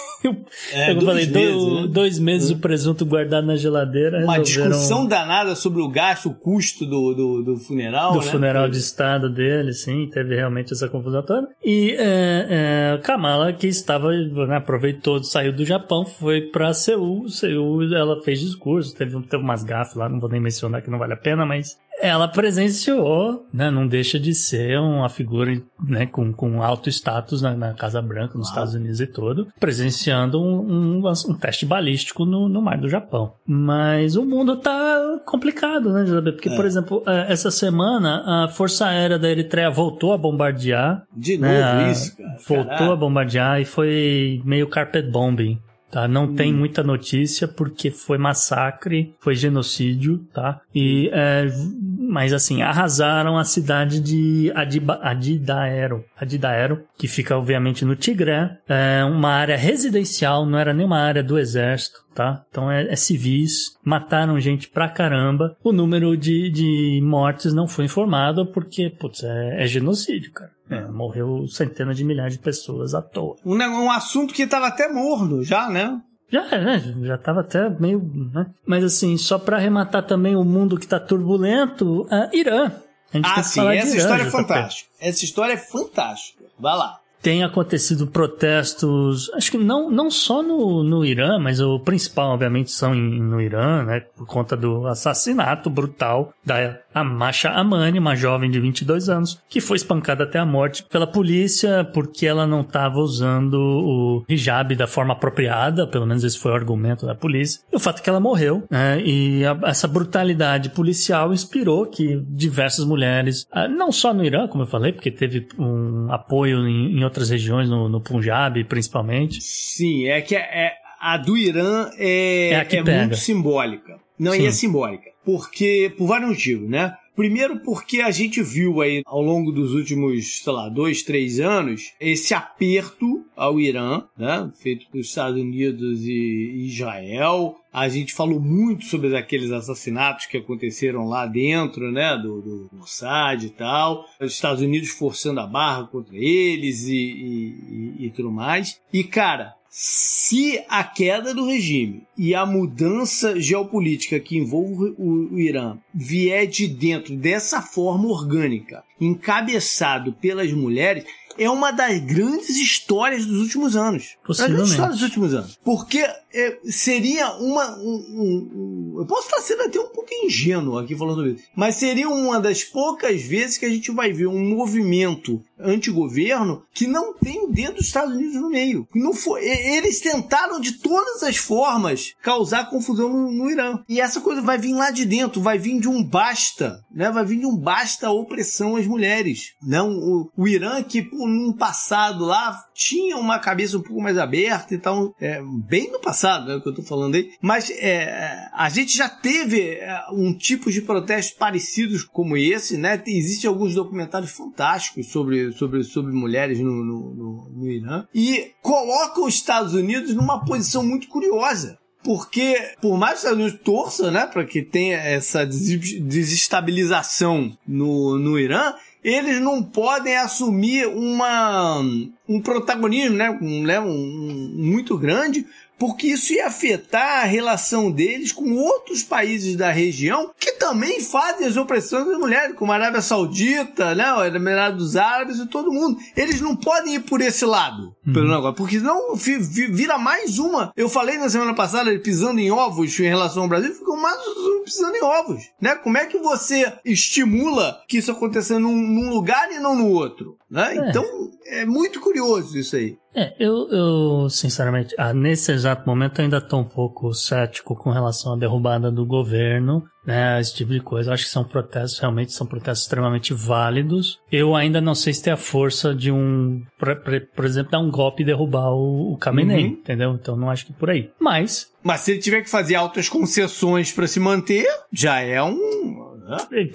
B: É,
C: eu
B: dois
C: falei,
B: meses,
C: do-
B: né?
C: dois meses o presunto guardado na geladeira.
B: Uma
C: resolveram-
B: discussão danada sobre o gasto, o custo do, do, do funeral.
C: do
B: né?
C: funeral de estado dele, sim, teve realmente essa confusão toda. E é, é, Kamala, que estava, né, aproveitou, saiu do Japão, foi pra Seul. Seul, ela fez discurso, teve, teve umas gafas lá, não vou nem mencionar que não vale a pena, mas ela presenciou, né, não deixa de ser uma figura né, com, com alto status na, na Casa Branca, nos Estados Unidos e todo, presenciando um, um, um teste balístico no, no mar do Japão. Mas o mundo tá complicado, né, José? Porque, por exemplo, eh, essa semana a Força Aérea da Eritreia voltou a bombardear.
B: De novo
C: né,
B: isso, cara.
C: Voltou
B: Caraca.
C: a bombardear e foi meio carpet bombing. Tá? Não
B: Hum.
C: tem muita notícia porque foi massacre, foi genocídio, tá? E, é, mas assim, arrasaram a cidade de Adiba, Adidaero, Adidaero, que fica obviamente no Tigré, é uma área residencial, não era nem uma área do exército, tá? Então é, é civis, mataram gente pra caramba. O número de, de mortes não foi informado porque, putz, é, é genocídio, cara. É, morreu centenas de milhares de pessoas à toa.
B: Um, um assunto que estava até morno já, né?
C: Já, né, já tava até meio, né? Mas assim, só pra arrematar também o mundo que tá turbulento, a Irã. A gente tem
B: Ah, sim, essa
C: Irã,
B: história é fantástica. Essa história é fantástica. Vai lá.
C: Tem acontecido protestos, acho que não, não só no, no Irã, mas o principal, obviamente, são em- no Irã, né? Por conta do assassinato brutal da Amasha Amani, uma jovem de 22 anos, que foi espancada até a morte pela polícia porque ela não estava usando o hijab da forma apropriada, pelo menos esse foi o argumento da polícia. E o fato é que ela morreu, né? E a- essa brutalidade policial inspirou que diversas mulheres, ah, não só no Irã, como eu falei, porque teve um apoio em, em outras regiões, no, no Punjab principalmente.
B: Sim, é que é, é- a do Irã é,
C: É
B: é muito simbólica. Não,
C: Sim.
B: e é simbólica. Porque, por vários motivos, né? Primeiro porque a gente viu aí ao longo dos últimos, sei lá, dois, três anos, esse aperto ao Irã, né? Feito pelos Estados Unidos e Israel. A gente falou muito sobre aqueles assassinatos que aconteceram lá dentro, né? Do, do Mossad e tal. Os Estados Unidos forçando a barra contra eles e, e, e- e tudo mais. E, cara, se a queda do regime e a mudança geopolítica que envolve o, Irã vier de dentro dessa forma orgânica, encabeçado pelas mulheres, é uma das grandes histórias dos últimos anos. Das grandes
C: Possivelmente.
B: histórias dos últimos anos. Porque é, seria uma. um- um- um- eu posso estar sendo até um pouco ingênuo aqui falando isso, mas seria uma das poucas vezes que a gente vai ver um movimento antigoverno que não tem o dedo dos Estados Unidos no meio. Não foi, eles tentaram de todas as formas causar confusão no, no Irã. E essa coisa vai vir lá de dentro, vai vir de um basta, né? Vai vir de um basta a opressão às mulheres. Não, o, o Irã que pô, num passado lá tinha uma cabeça um pouco mais aberta e tal, é, bem no passado, né, que eu tô falando aí, mas é, a gente já teve é, um tipo de protestos parecidos como esse, né? Existem alguns documentários fantásticos sobre, sobre, sobre mulheres no, no, no, no Irã e colocam os Estados Unidos numa posição muito curiosa. Porque, por mais que os Estados Unidos torçam, né, para que tenha essa des- desestabilização no, no Irã, eles não podem assumir uma, um protagonismo, né, um, né, um- um- muito grande, porque isso ia afetar a relação deles com outros países da região que também fazem as opressões das mulheres, como a Arábia Saudita, né, o Emirados Árabes e todo mundo. Eles não podem ir por esse lado, pelo negócio, porque vi- vira mais uma. Eu falei na semana passada, pisando em ovos em relação ao Brasil, ficou mais pisando em ovos, né? Como é que você estimula que isso aconteça num, num lugar e não no outro, né?
C: É.
B: Então, é muito curioso isso aí.
C: É, eu, eu sinceramente, ah, nesse exato momento ainda estou um pouco cético com relação à derrubada do governo, né, esse tipo de coisa. Eu acho que são protestos, realmente são protestos extremamente válidos. Eu ainda não sei se tem a força de um, por, por exemplo, dar um golpe e derrubar o, o Khamenei,
B: Uhum.
C: entendeu? Então não acho que por aí. Mas,
B: Mas se ele tiver que fazer altas concessões pra se manter, já é um.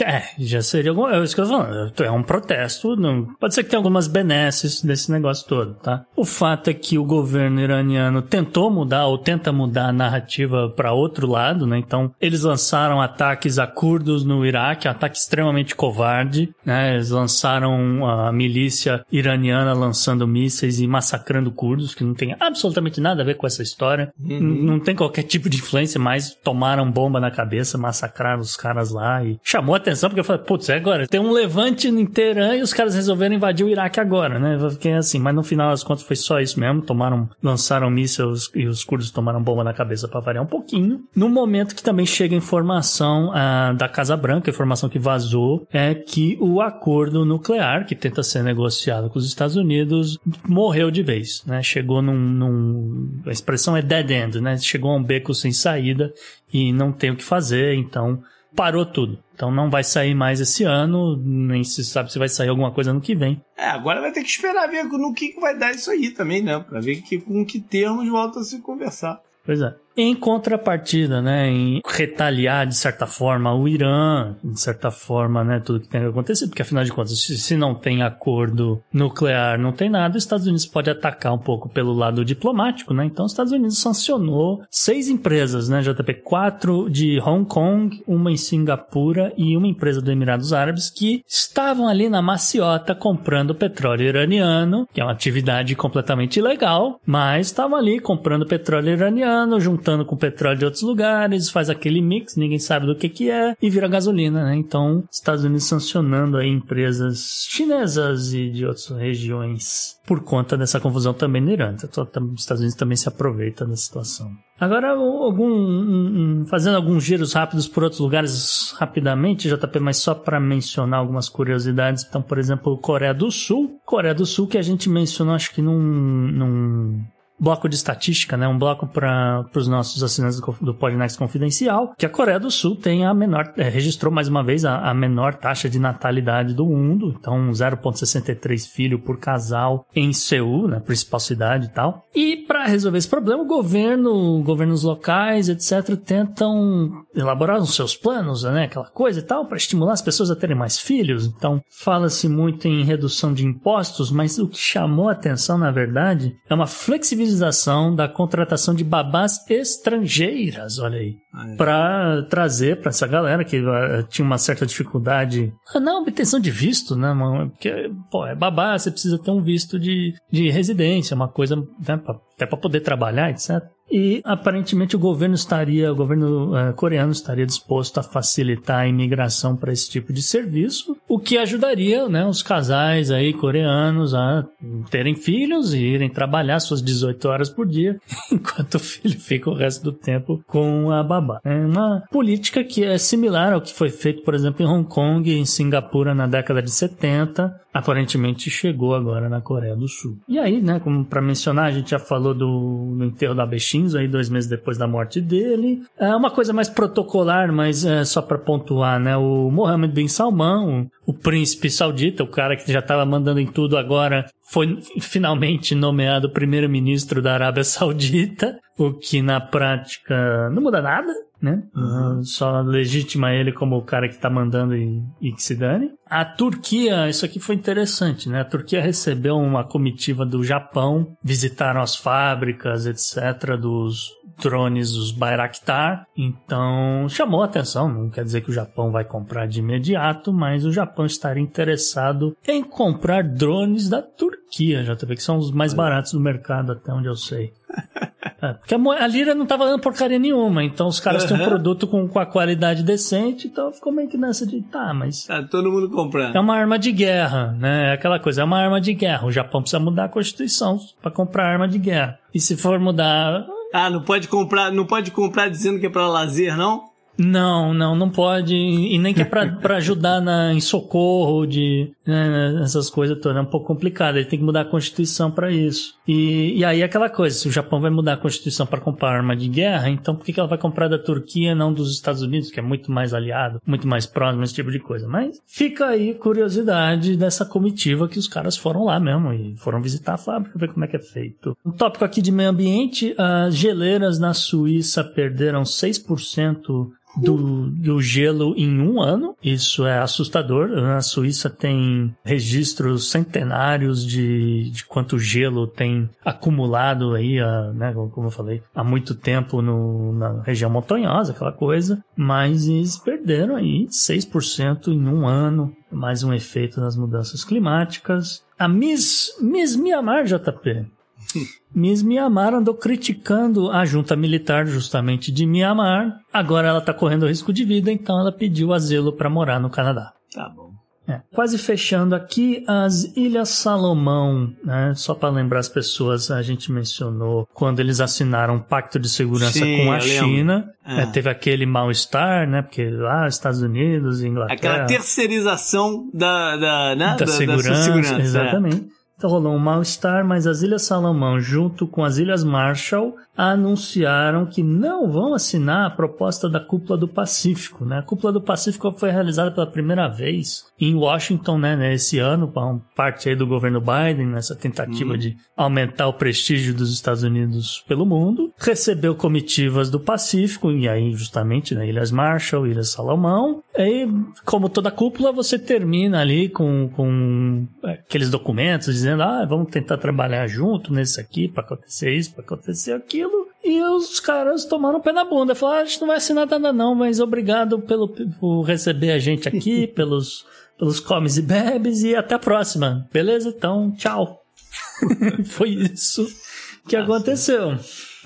C: É, já seria algum, é isso que eu tô falando. É um protesto. Não, pode ser que tenha algumas benesses desse negócio todo, tá? O fato é que o governo iraniano tentou mudar ou tenta mudar a narrativa para outro lado, né? Então, eles lançaram ataques a curdos no Iraque, um ataque extremamente covarde, né? Eles lançaram a milícia iraniana lançando mísseis e massacrando curdos, que não tem absolutamente nada a ver com essa história. N- Não tem qualquer tipo de influência, mas tomaram bomba na cabeça, massacraram os caras lá e chamou atenção porque eu falei, putz, é agora. Tem um levante em Teherã e os caras resolveram invadir o Iraque agora, né? Eu fiquei assim, mas no final das contas foi só isso mesmo. Tomaram, lançaram mísseis e os curdos tomaram bomba na cabeça para variar um pouquinho. No momento que também chega informação ah, da Casa Branca, informação que vazou, é que o acordo nuclear que tenta ser negociado com os Estados Unidos morreu de vez, né? Chegou num, num a expressão é dead end, né? Chegou a um beco sem saída e não tem o que fazer, então parou tudo. Então não vai sair mais esse ano, nem se sabe se vai sair alguma coisa no que vem.
B: É, agora vai ter que esperar ver no que que vai dar isso aí também, né? Pra ver que, com que termos volta a se conversar.
C: Pois é. Em contrapartida, né, em retaliar de certa forma o Irã, de certa forma, né, tudo que tem acontecido, porque afinal de contas, se, não tem acordo nuclear, não tem nada, os Estados Unidos pode atacar um pouco pelo lado diplomático, né? Então, os Estados Unidos sancionou seis empresas, né, JP, quatro de Hong Kong, uma em Singapura e uma empresa do Emirados Árabes que estavam ali na maciota comprando petróleo iraniano, que é uma atividade completamente ilegal, mas estavam ali comprando petróleo iraniano, juntando com petróleo de outros lugares, faz aquele mix, ninguém sabe do que que é, e vira gasolina, né? Então, Estados Unidos sancionando aí empresas chinesas e de outras regiões por conta dessa confusão também no Irã. Então, tam- os Estados Unidos também se aproveita da situação. Agora, algum, um- um- fazendo alguns giros rápidos por outros lugares rapidamente, JP, mas só para mencionar algumas curiosidades. Então, por exemplo, Coreia do Sul. Coreia do Sul que a gente mencionou, acho que num, num bloco de estatística, né? Um bloco para os nossos assinantes do, do Confidencial, que a Coreia do Sul tem a menor, é, registrou mais uma vez a, a menor taxa de natalidade do mundo, então 0,63 filho por casal em Seul, né? Principal cidade e tal. E para resolver esse problema, o governo, governos locais, etc., tentam elaborar os seus planos, né? Aquela coisa e tal, para estimular as pessoas a terem mais filhos. Então, fala-se muito em redução de impostos, mas o que chamou a atenção, na verdade, é uma flexibilização da contratação de babás estrangeiras, olha aí. Pra trazer pra essa galera que eh, tinha uma certa dificuldade ah, na obtenção de visto, né? mano? Porque, pô, é babá, você precisa ter um visto de, de residência, uma coisa, né, pra- até pra poder trabalhar, etc. E aparentemente o governo estaria, o governo eh, coreano estaria disposto a facilitar a imigração para esse tipo de serviço, o que ajudaria, né, os casais aí coreanos a terem filhos e irem trabalhar suas 18 horas por dia, enquanto o filho fica o resto do tempo com a babá. É uma política que é similar ao que foi feito, por exemplo, em Hong Kong e em Singapura na década de 70, aparentemente chegou agora na Coreia do Sul. E aí, né, como para mencionar, a gente já falou do, do enterro da Abe Shinzo aí dois meses depois da morte dele. É uma coisa mais protocolar, mas é só para pontuar, né, o Mohammed bin Salman, o, o príncipe saudita, o cara que já estava mandando em tudo agora, foi finalmente nomeado primeiro-ministro da Arábia Saudita, o que na prática não muda nada, né? Uh, Só legitima ele como o cara que tá mandando e, e que se dane. A Turquia, isso aqui foi interessante, né? A Turquia recebeu uma comitiva do Japão, visitaram as fábricas, etc., dos drones, os Bayraktar. Então, chamou a atenção. Não quer dizer que o Japão vai comprar de imediato, mas o Japão estaria interessado em comprar drones da Turquia, já que são os mais baratos do mercado, até onde eu sei. É, porque a, lira não tava dando porcaria nenhuma, então os caras têm um produto com, com a qualidade decente, então ficou meio que nessa de, tá, mas
B: Tá todo mundo comprando.
C: é uma arma de guerra, né? É aquela coisa, é uma arma de guerra. O Japão precisa mudar a Constituição pra comprar arma de guerra. E se for mudar.
B: Ah, não pode comprar, não pode comprar dizendo que é pra lazer, não?
C: Não, não, não pode. E nem que é pra, pra ajudar na, em socorro de né, essas coisas todas. É um pouco complicado. Ele tem que mudar a Constituição para isso. E, e aí é aquela coisa: se o Japão vai mudar a Constituição para comprar arma de guerra, então por que, que ela vai comprar da Turquia não dos Estados Unidos, que é muito mais aliado, muito mais próximo, esse tipo de coisa? Mas fica aí curiosidade dessa comitiva que os caras foram lá mesmo e foram visitar a fábrica, ver como é que é feito. Um tópico aqui de meio ambiente: as geleiras na Suíça perderam 6% do, do gelo em um ano. Isso é assustador. A Suíça tem registros centenários de, de quanto gelo tem acumulado aí, a, né, como eu falei, há muito tempo no, na região montanhosa, aquela coisa. Mas eles perderam aí 6% em um ano. Mais um efeito das mudanças climáticas. A Miss, Miss Mianmar, JP, Miss Mianmar andou criticando a junta militar justamente de Mianmar. Agora ela está correndo risco de vida, então ela pediu asilo para morar no Canadá.
B: Tá bom.
C: É. Quase fechando aqui, as Ilhas Salomão, né? Só para lembrar as pessoas, a gente mencionou quando eles assinaram um pacto de segurança
B: Sim,
C: com a China.
B: lembro. É.
C: É, teve aquele mal-estar, né? Porque lá, Estados Unidos, Inglaterra.
B: Aquela terceirização da, da, né?
C: da,
B: da,
C: segurança,
B: sua segurança. é.
C: exatamente. Então rolou um mal-estar, mas as Ilhas Salomão, junto com as Ilhas Marshall, anunciaram que não vão assinar a proposta da Cúpula do Pacífico. Né? A Cúpula do Pacífico foi realizada pela primeira vez em Washington né, né, esse ano, parte aí do governo Biden, nessa tentativa de aumentar o prestígio dos Estados Unidos pelo mundo. Recebeu comitivas do Pacífico, e aí justamente né, Ilhas Marshall, Ilhas Salomão. E como toda cúpula, você termina ali com, com aqueles documentos dizendo, ah, vamos tentar trabalhar junto nesse aqui para acontecer isso, para acontecer aquilo. E os caras tomaram o pé na bunda. Falaram, ah, a gente não vai assinar nada não, mas obrigado pelo, por receber a gente aqui, pelos, pelos comes e bebes e até a próxima. Beleza? Então, tchau. Foi isso que aconteceu.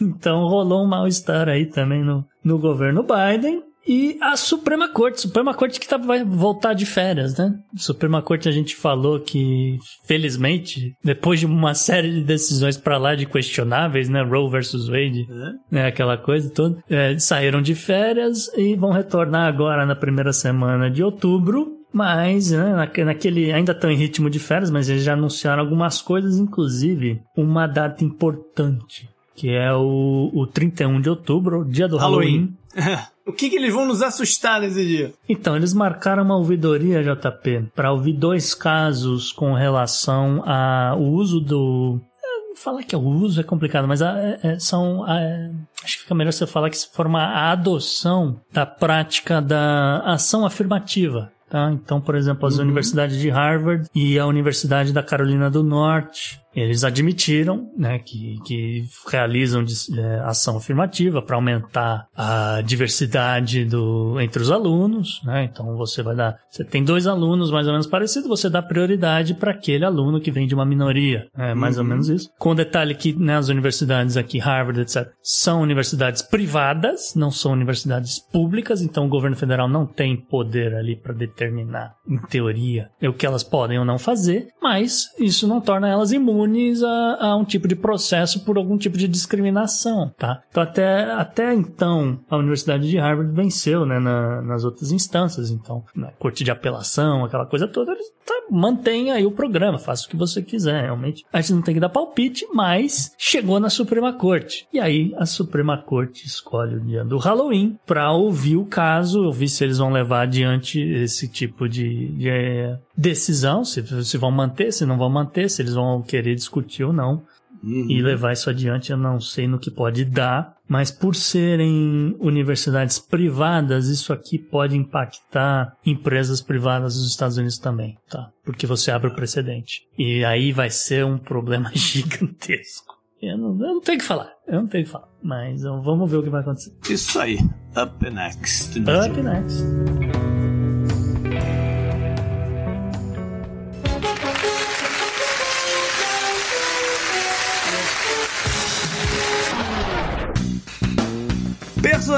C: Então rolou um mal-estar aí também no, no governo Biden. E a Suprema Corte, Suprema Corte que tá, vai voltar de férias, né? Suprema Corte a gente falou que, felizmente, depois de uma série de decisões pra lá de questionáveis, né? Roe versus Wade, né? Aquela coisa toda, é, saíram de férias e vão retornar agora na primeira semana de outubro. Mas, né, naque- naquele. Ainda estão em ritmo de férias, mas eles já anunciaram algumas coisas, inclusive uma data importante, que é o, o 31 de outubro, dia do Halloween.
B: Halloween. o que, que eles vão nos assustar nesse dia?
C: Então, eles marcaram uma ouvidoria, JP, para ouvir dois casos com relação ao uso do. é, Falar que é o uso é complicado, mas a- é- é- são. é, acho que fica melhor você falar que se forma a adoção da prática da ação afirmativa. Tá? Então, por exemplo, as universidades de Harvard e a Universidade da Carolina do Norte, eles admitiram né, que, que realizam é, ação afirmativa para aumentar a diversidade do, entre os alunos. Né? Então, você vai dar. Você tem dois alunos mais ou menos parecidos, você dá prioridade para aquele aluno que vem de uma minoria. É mais ou menos isso. Com o detalhe que né, as universidades aqui, Harvard, etc., são universidades privadas, não são universidades públicas, então o governo federal não tem poder ali para determinar, em teoria, o que elas podem ou não fazer, mas isso não torna elas imunes a, a um tipo de processo por algum tipo de discriminação, tá? Então até, até então a Universidade de Harvard venceu, né, na- nas outras instâncias, então na corte de apelação, aquela coisa toda, eles tá, mantém aí o programa, faça o que você quiser, realmente. A gente não tem que dar palpite, mas chegou na Suprema Corte. E aí a Suprema Corte escolhe o dia do Halloween para ouvir o caso, ouvir se eles vão levar adiante esse tipo de, de, eh, decisão, se, se vão manter, se não vão manter, se eles vão querer discutir ou não. E levar isso adiante, eu não sei no que pode dar, mas por serem universidades privadas, isso aqui pode impactar empresas privadas dos Estados Unidos também, tá? Porque você abre o precedente. E aí vai ser um problema gigantesco. Eu não, eu não tenho que falar, eu não tenho que falar, mas vamos ver o que vai acontecer.
B: Isso aí. Up next.
C: Up next.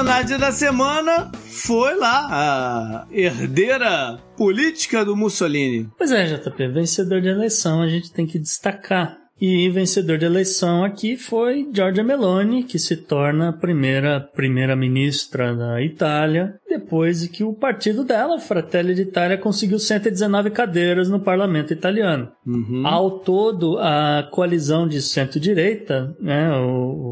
B: Personagem da semana foi lá, a herdeira política do Mussolini.
C: Pois é, JP, vencedor de eleição a gente tem que destacar. E vencedor de eleição aqui foi Giorgia Meloni, que se torna a primeira primeira-ministra da Itália. Depois que o partido dela, Fratelli d'Italia, conseguiu 119 cadeiras no parlamento italiano.
B: Uhum.
C: Ao todo, a coalizão de centro-direita né,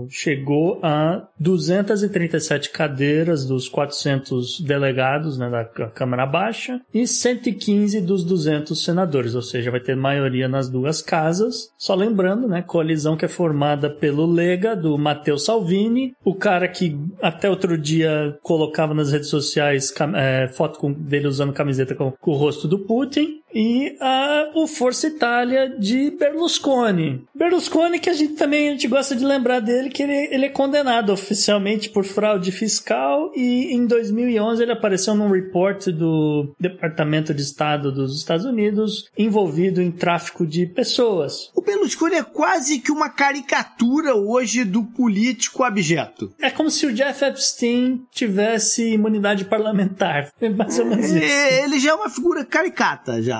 C: chegou a 237 cadeiras dos 400 delegados né, da Câmara Baixa e 115 dos 200 senadores, ou seja, vai ter maioria nas duas casas. Só lembrando, né, coalizão que é formada pelo Lega, do Matteo Salvini, o cara que até outro dia colocava nas redes sociais cam- é, foto com- dele usando camiseta com, com o rosto do Putin, e a, o Força Itália de Berlusconi. Berlusconi que a gente também a gente gosta de lembrar dele que ele, ele é condenado oficialmente por fraude fiscal e em 2011 ele apareceu num report do Departamento de Estado dos Estados Unidos envolvido em tráfico de pessoas.
B: O Berlusconi é quase que uma caricatura hoje do político abjeto.
C: É como se o Jeff Epstein tivesse imunidade parlamentar. É mais ou menos isso.
B: É, Ele já é uma figura caricata, já.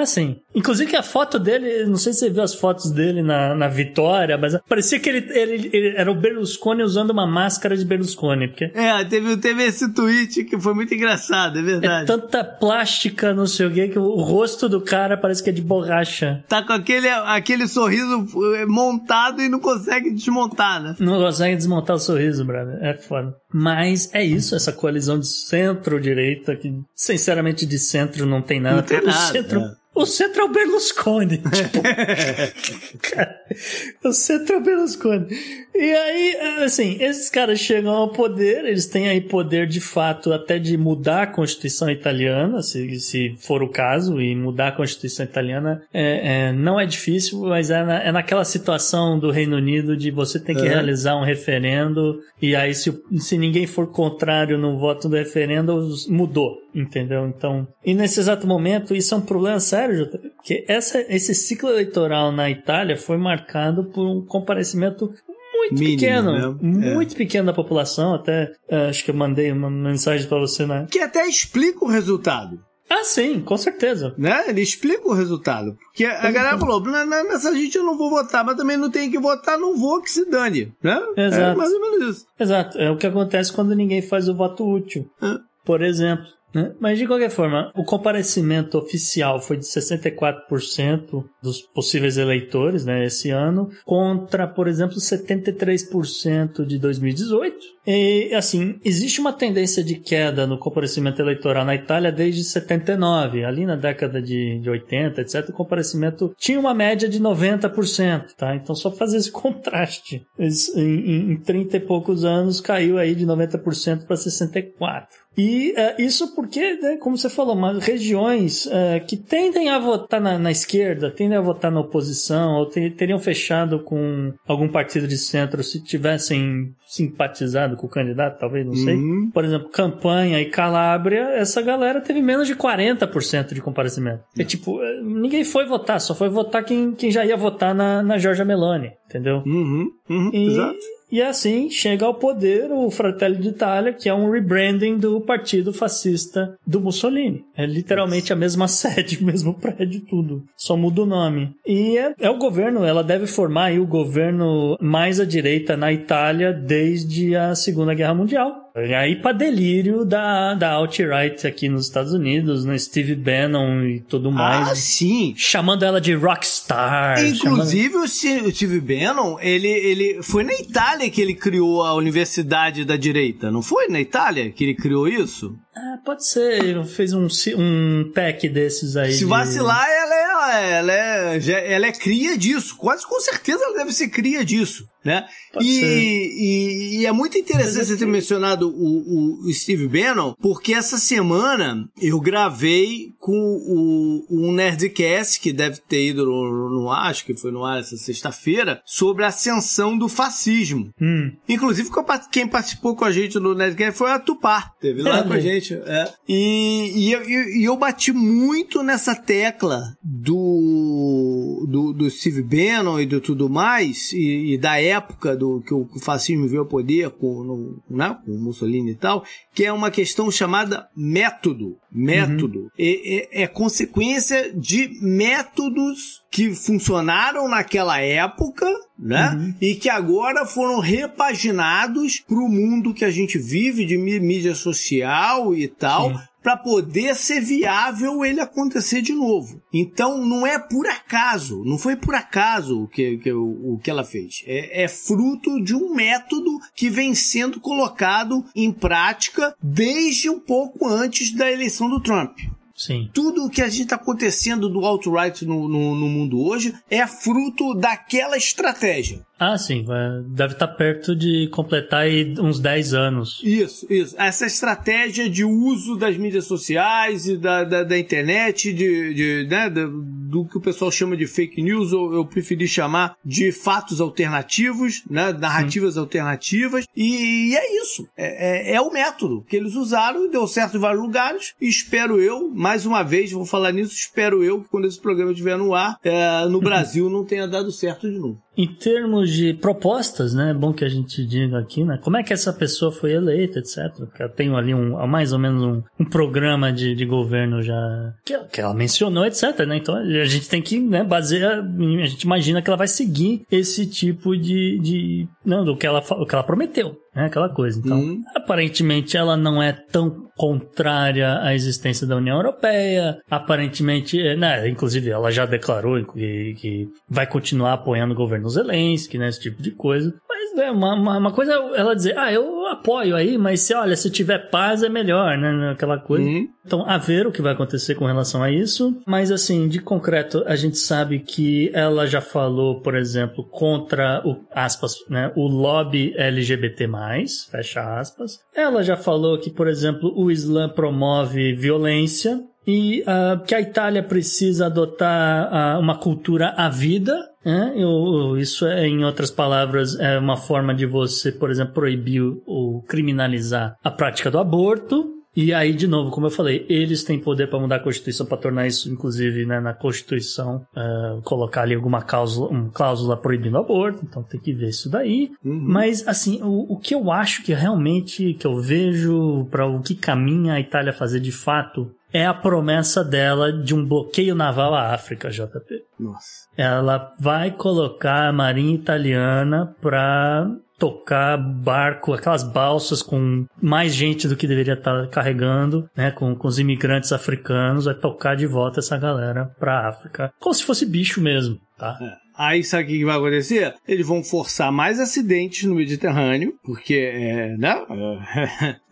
C: Ah, sim. Inclusive que a foto dele, não sei se você viu as fotos dele na, na Vitória, mas parecia que ele, ele, ele era o Berlusconi usando uma máscara de Berlusconi, porque
B: É, teve, teve esse tweet que foi muito engraçado, é
C: é
B: verdade.
C: tanta plástica, não sei o quê, que o rosto do cara parece que é de borracha.
B: Tá com aquele, aquele sorriso eh, montado e não consegue desmontar, né?
C: Não consegue desmontar o sorriso, brother. É foda. Mas é isso, essa coalizão de centro-direita, que sinceramente de centro não tem nada.
B: Não tem
C: o
B: nada,
C: Centro,
B: é.
C: O centro é o Berlusconi. tipo, cara, o centro é o Berlusconi. E aí, assim, esses caras chegam ao poder, eles têm aí poder de fato até de mudar a Constituição italiana, se, se for o caso, e mudar a Constituição italiana é, é, não é difícil, mas é, na- é naquela situação do Reino Unido de você ter que
B: É.
C: realizar um referendo, e aí se, se ninguém for contrário no voto do referendo, mudou, entendeu? Então, e nesse exato momento, isso é um problema sério, porque essa, esse ciclo eleitoral na Itália foi marcado por um comparecimento muito
B: Mínimo,
C: pequeno,
B: né? É.
C: muito pequeno da população, até eh, acho que eu mandei uma mensagem pra você, né?
B: Que até explica o resultado.
C: Ah, sim, com certeza.
B: Né? Ele explica o resultado. Porque a galera falou: "Na- na- nessa gente eu não vou votar, mas também não tem que votar, não vou que se dane. Né? É
C: Exato.
B: mais ou menos isso.
C: Exato, é o que acontece quando ninguém faz o voto útil,
B: É.
C: por exemplo. Né? Mas de qualquer forma, o comparecimento oficial foi de 64% dos possíveis eleitores né, esse ano, contra, por exemplo, 73% de 2018. E, assim, existe uma tendência de queda no comparecimento eleitoral na Itália desde 79. Ali na década de, de 80, etc., o comparecimento tinha uma média de 90%, tá? Então, só fazer esse contraste. Em, em, em 30 e poucos anos, caiu aí de 90% para 64%. E é, isso porque, né, como você falou, mas regiões é, que tendem a votar na, na esquerda, tendem a votar na oposição, ou te- teriam fechado com algum partido de centro se tivessem simpatizado com o candidato, talvez, não sei.
B: Uhum.
C: Por exemplo, campanha e Calábria, essa galera teve menos de 40% de comparecimento. É tipo, é, ninguém foi votar, só foi votar quem, quem já ia votar na, na Giorgia Meloni, entendeu?
B: Uhum. Uhum.
C: E,
B: Exato.
C: E assim chega ao poder o Fratelli d'Italia, que é um rebranding do partido fascista do Mussolini. É literalmente a mesma sede, o mesmo prédio, tudo. Só muda o nome. E é, é o governo, ela deve formar o governo mais à direita na Itália desde a Segunda Guerra Mundial. E aí para delírio da, da alt-right aqui nos Estados Unidos, né? Steve Bannon e tudo mais.
B: Ah, sim.
C: Chamando ela de rockstar. chamando-
B: Inclusive, o Ci- o Steve Bannon, ele, ele foi na Itália que ele criou a Universidade da Direita, não foi na Itália que ele criou isso?
C: Ah, pode ser. Ele fez um, um pack desses aí.
B: Se
C: de-
B: vacilar, ela é, ela, é, ela é cria disso. Quase com certeza ela deve ser cria disso, né? E, e, e é muito interessante você ter mencionado o, o Steve Bannon, porque essa semana eu gravei com o, um Nerdcast, que deve ter ido no, no ar, acho que foi no ar essa sexta-feira, sobre a ascensão do fascismo.
C: Hum.
B: Inclusive, quem participou com a gente no Nerdcast foi a Tupá. Teve lá
C: É,
B: com a gente. É. E, e, eu, e eu bati muito nessa tecla do, do, do, Steve Bannon e do tudo mais, e, e, da época do que o fascismo veio ao poder com, no, né, com Mussolini e tal, que é uma questão chamada método. Método. Uhum. É, é, é consequência de métodos que funcionaram naquela época, né? Uhum. E que agora foram repaginados para o mundo que a gente vive de mídia social e tal. Sim para poder ser viável ele acontecer de novo. Então não é por acaso, não foi por acaso o que, que, o, o que ela fez. É, é fruto de um método que vem sendo colocado em prática desde um pouco antes da eleição do Trump.
C: Sim.
B: Tudo o que a gente está acontecendo do alt-right no, no, no, mundo hoje é fruto daquela estratégia.
C: Ah, sim. Deve estar tá perto de completar uns 10 anos.
B: Isso, isso. Essa estratégia de uso das mídias sociais e da, da, da internet, de, de né, do que o pessoal chama de fake news, ou eu preferi chamar de fatos alternativos, né, narrativas alternativas. E, e, é isso. É, é, é o método que eles usaram e deu certo em vários lugares. E espero eu, mais uma vez, vou falar nisso, espero eu que quando esse programa estiver no ar, é, no Brasil não tenha dado certo de novo.
C: Em termos de propostas, né? É bom que a gente diga aqui, né? Como é que essa pessoa foi eleita, etc. Eu tenho ali um, mais ou menos um, um programa de, de governo já que, que, ela mencionou, etc. Né? Então a gente tem que né, basear, a gente imagina que ela vai seguir esse tipo de, de não, do que ela, o que ela prometeu né? Aquela coisa. Então, uhum. aparentemente ela não é tão contrária à existência da União Europeia. Aparentemente, é, né? Inclusive, ela já declarou que, que vai continuar apoiando o governo Zelensky, né? Esse tipo de coisa. Mas é uma, uma, coisa ela dizer, ah, eu apoio aí, mas se olha, se tiver paz é melhor, né? Aquela coisa. Uhum. Então, a ver o que vai acontecer com relação a isso. Mas assim, de concreto, a gente sabe que ela já falou, por exemplo, contra o aspas, né? O lobby LGBT fecha aspas. Ela já falou que, por exemplo, o Islã promove violência e uh, que a Itália precisa adotar uh, uma cultura à vida. Né? Eu, isso é, em outras palavras, é uma forma de você, por exemplo, proibir ou criminalizar a prática do aborto. E aí, de novo, como eu falei, eles têm poder para mudar a Constituição, para tornar isso, inclusive, né, na Constituição, uh, colocar ali alguma cláusula, uma cláusula proibindo o aborto, então tem que ver isso daí. Uhum. Mas, assim, o, o que eu acho que realmente, que eu vejo para o que caminha a Itália fazer de fato, é a promessa dela de um bloqueio naval à África, JP.
B: Nossa.
C: Ela vai colocar a marinha italiana para tocar barco, aquelas balsas com mais gente do que deveria estar carregando, né, com, com os imigrantes africanos, vai tocar de volta essa galera pra África, como se fosse bicho mesmo, tá?
B: É. Aí sabe o que vai acontecer? Eles vão forçar mais acidentes no Mediterrâneo, porque é, né?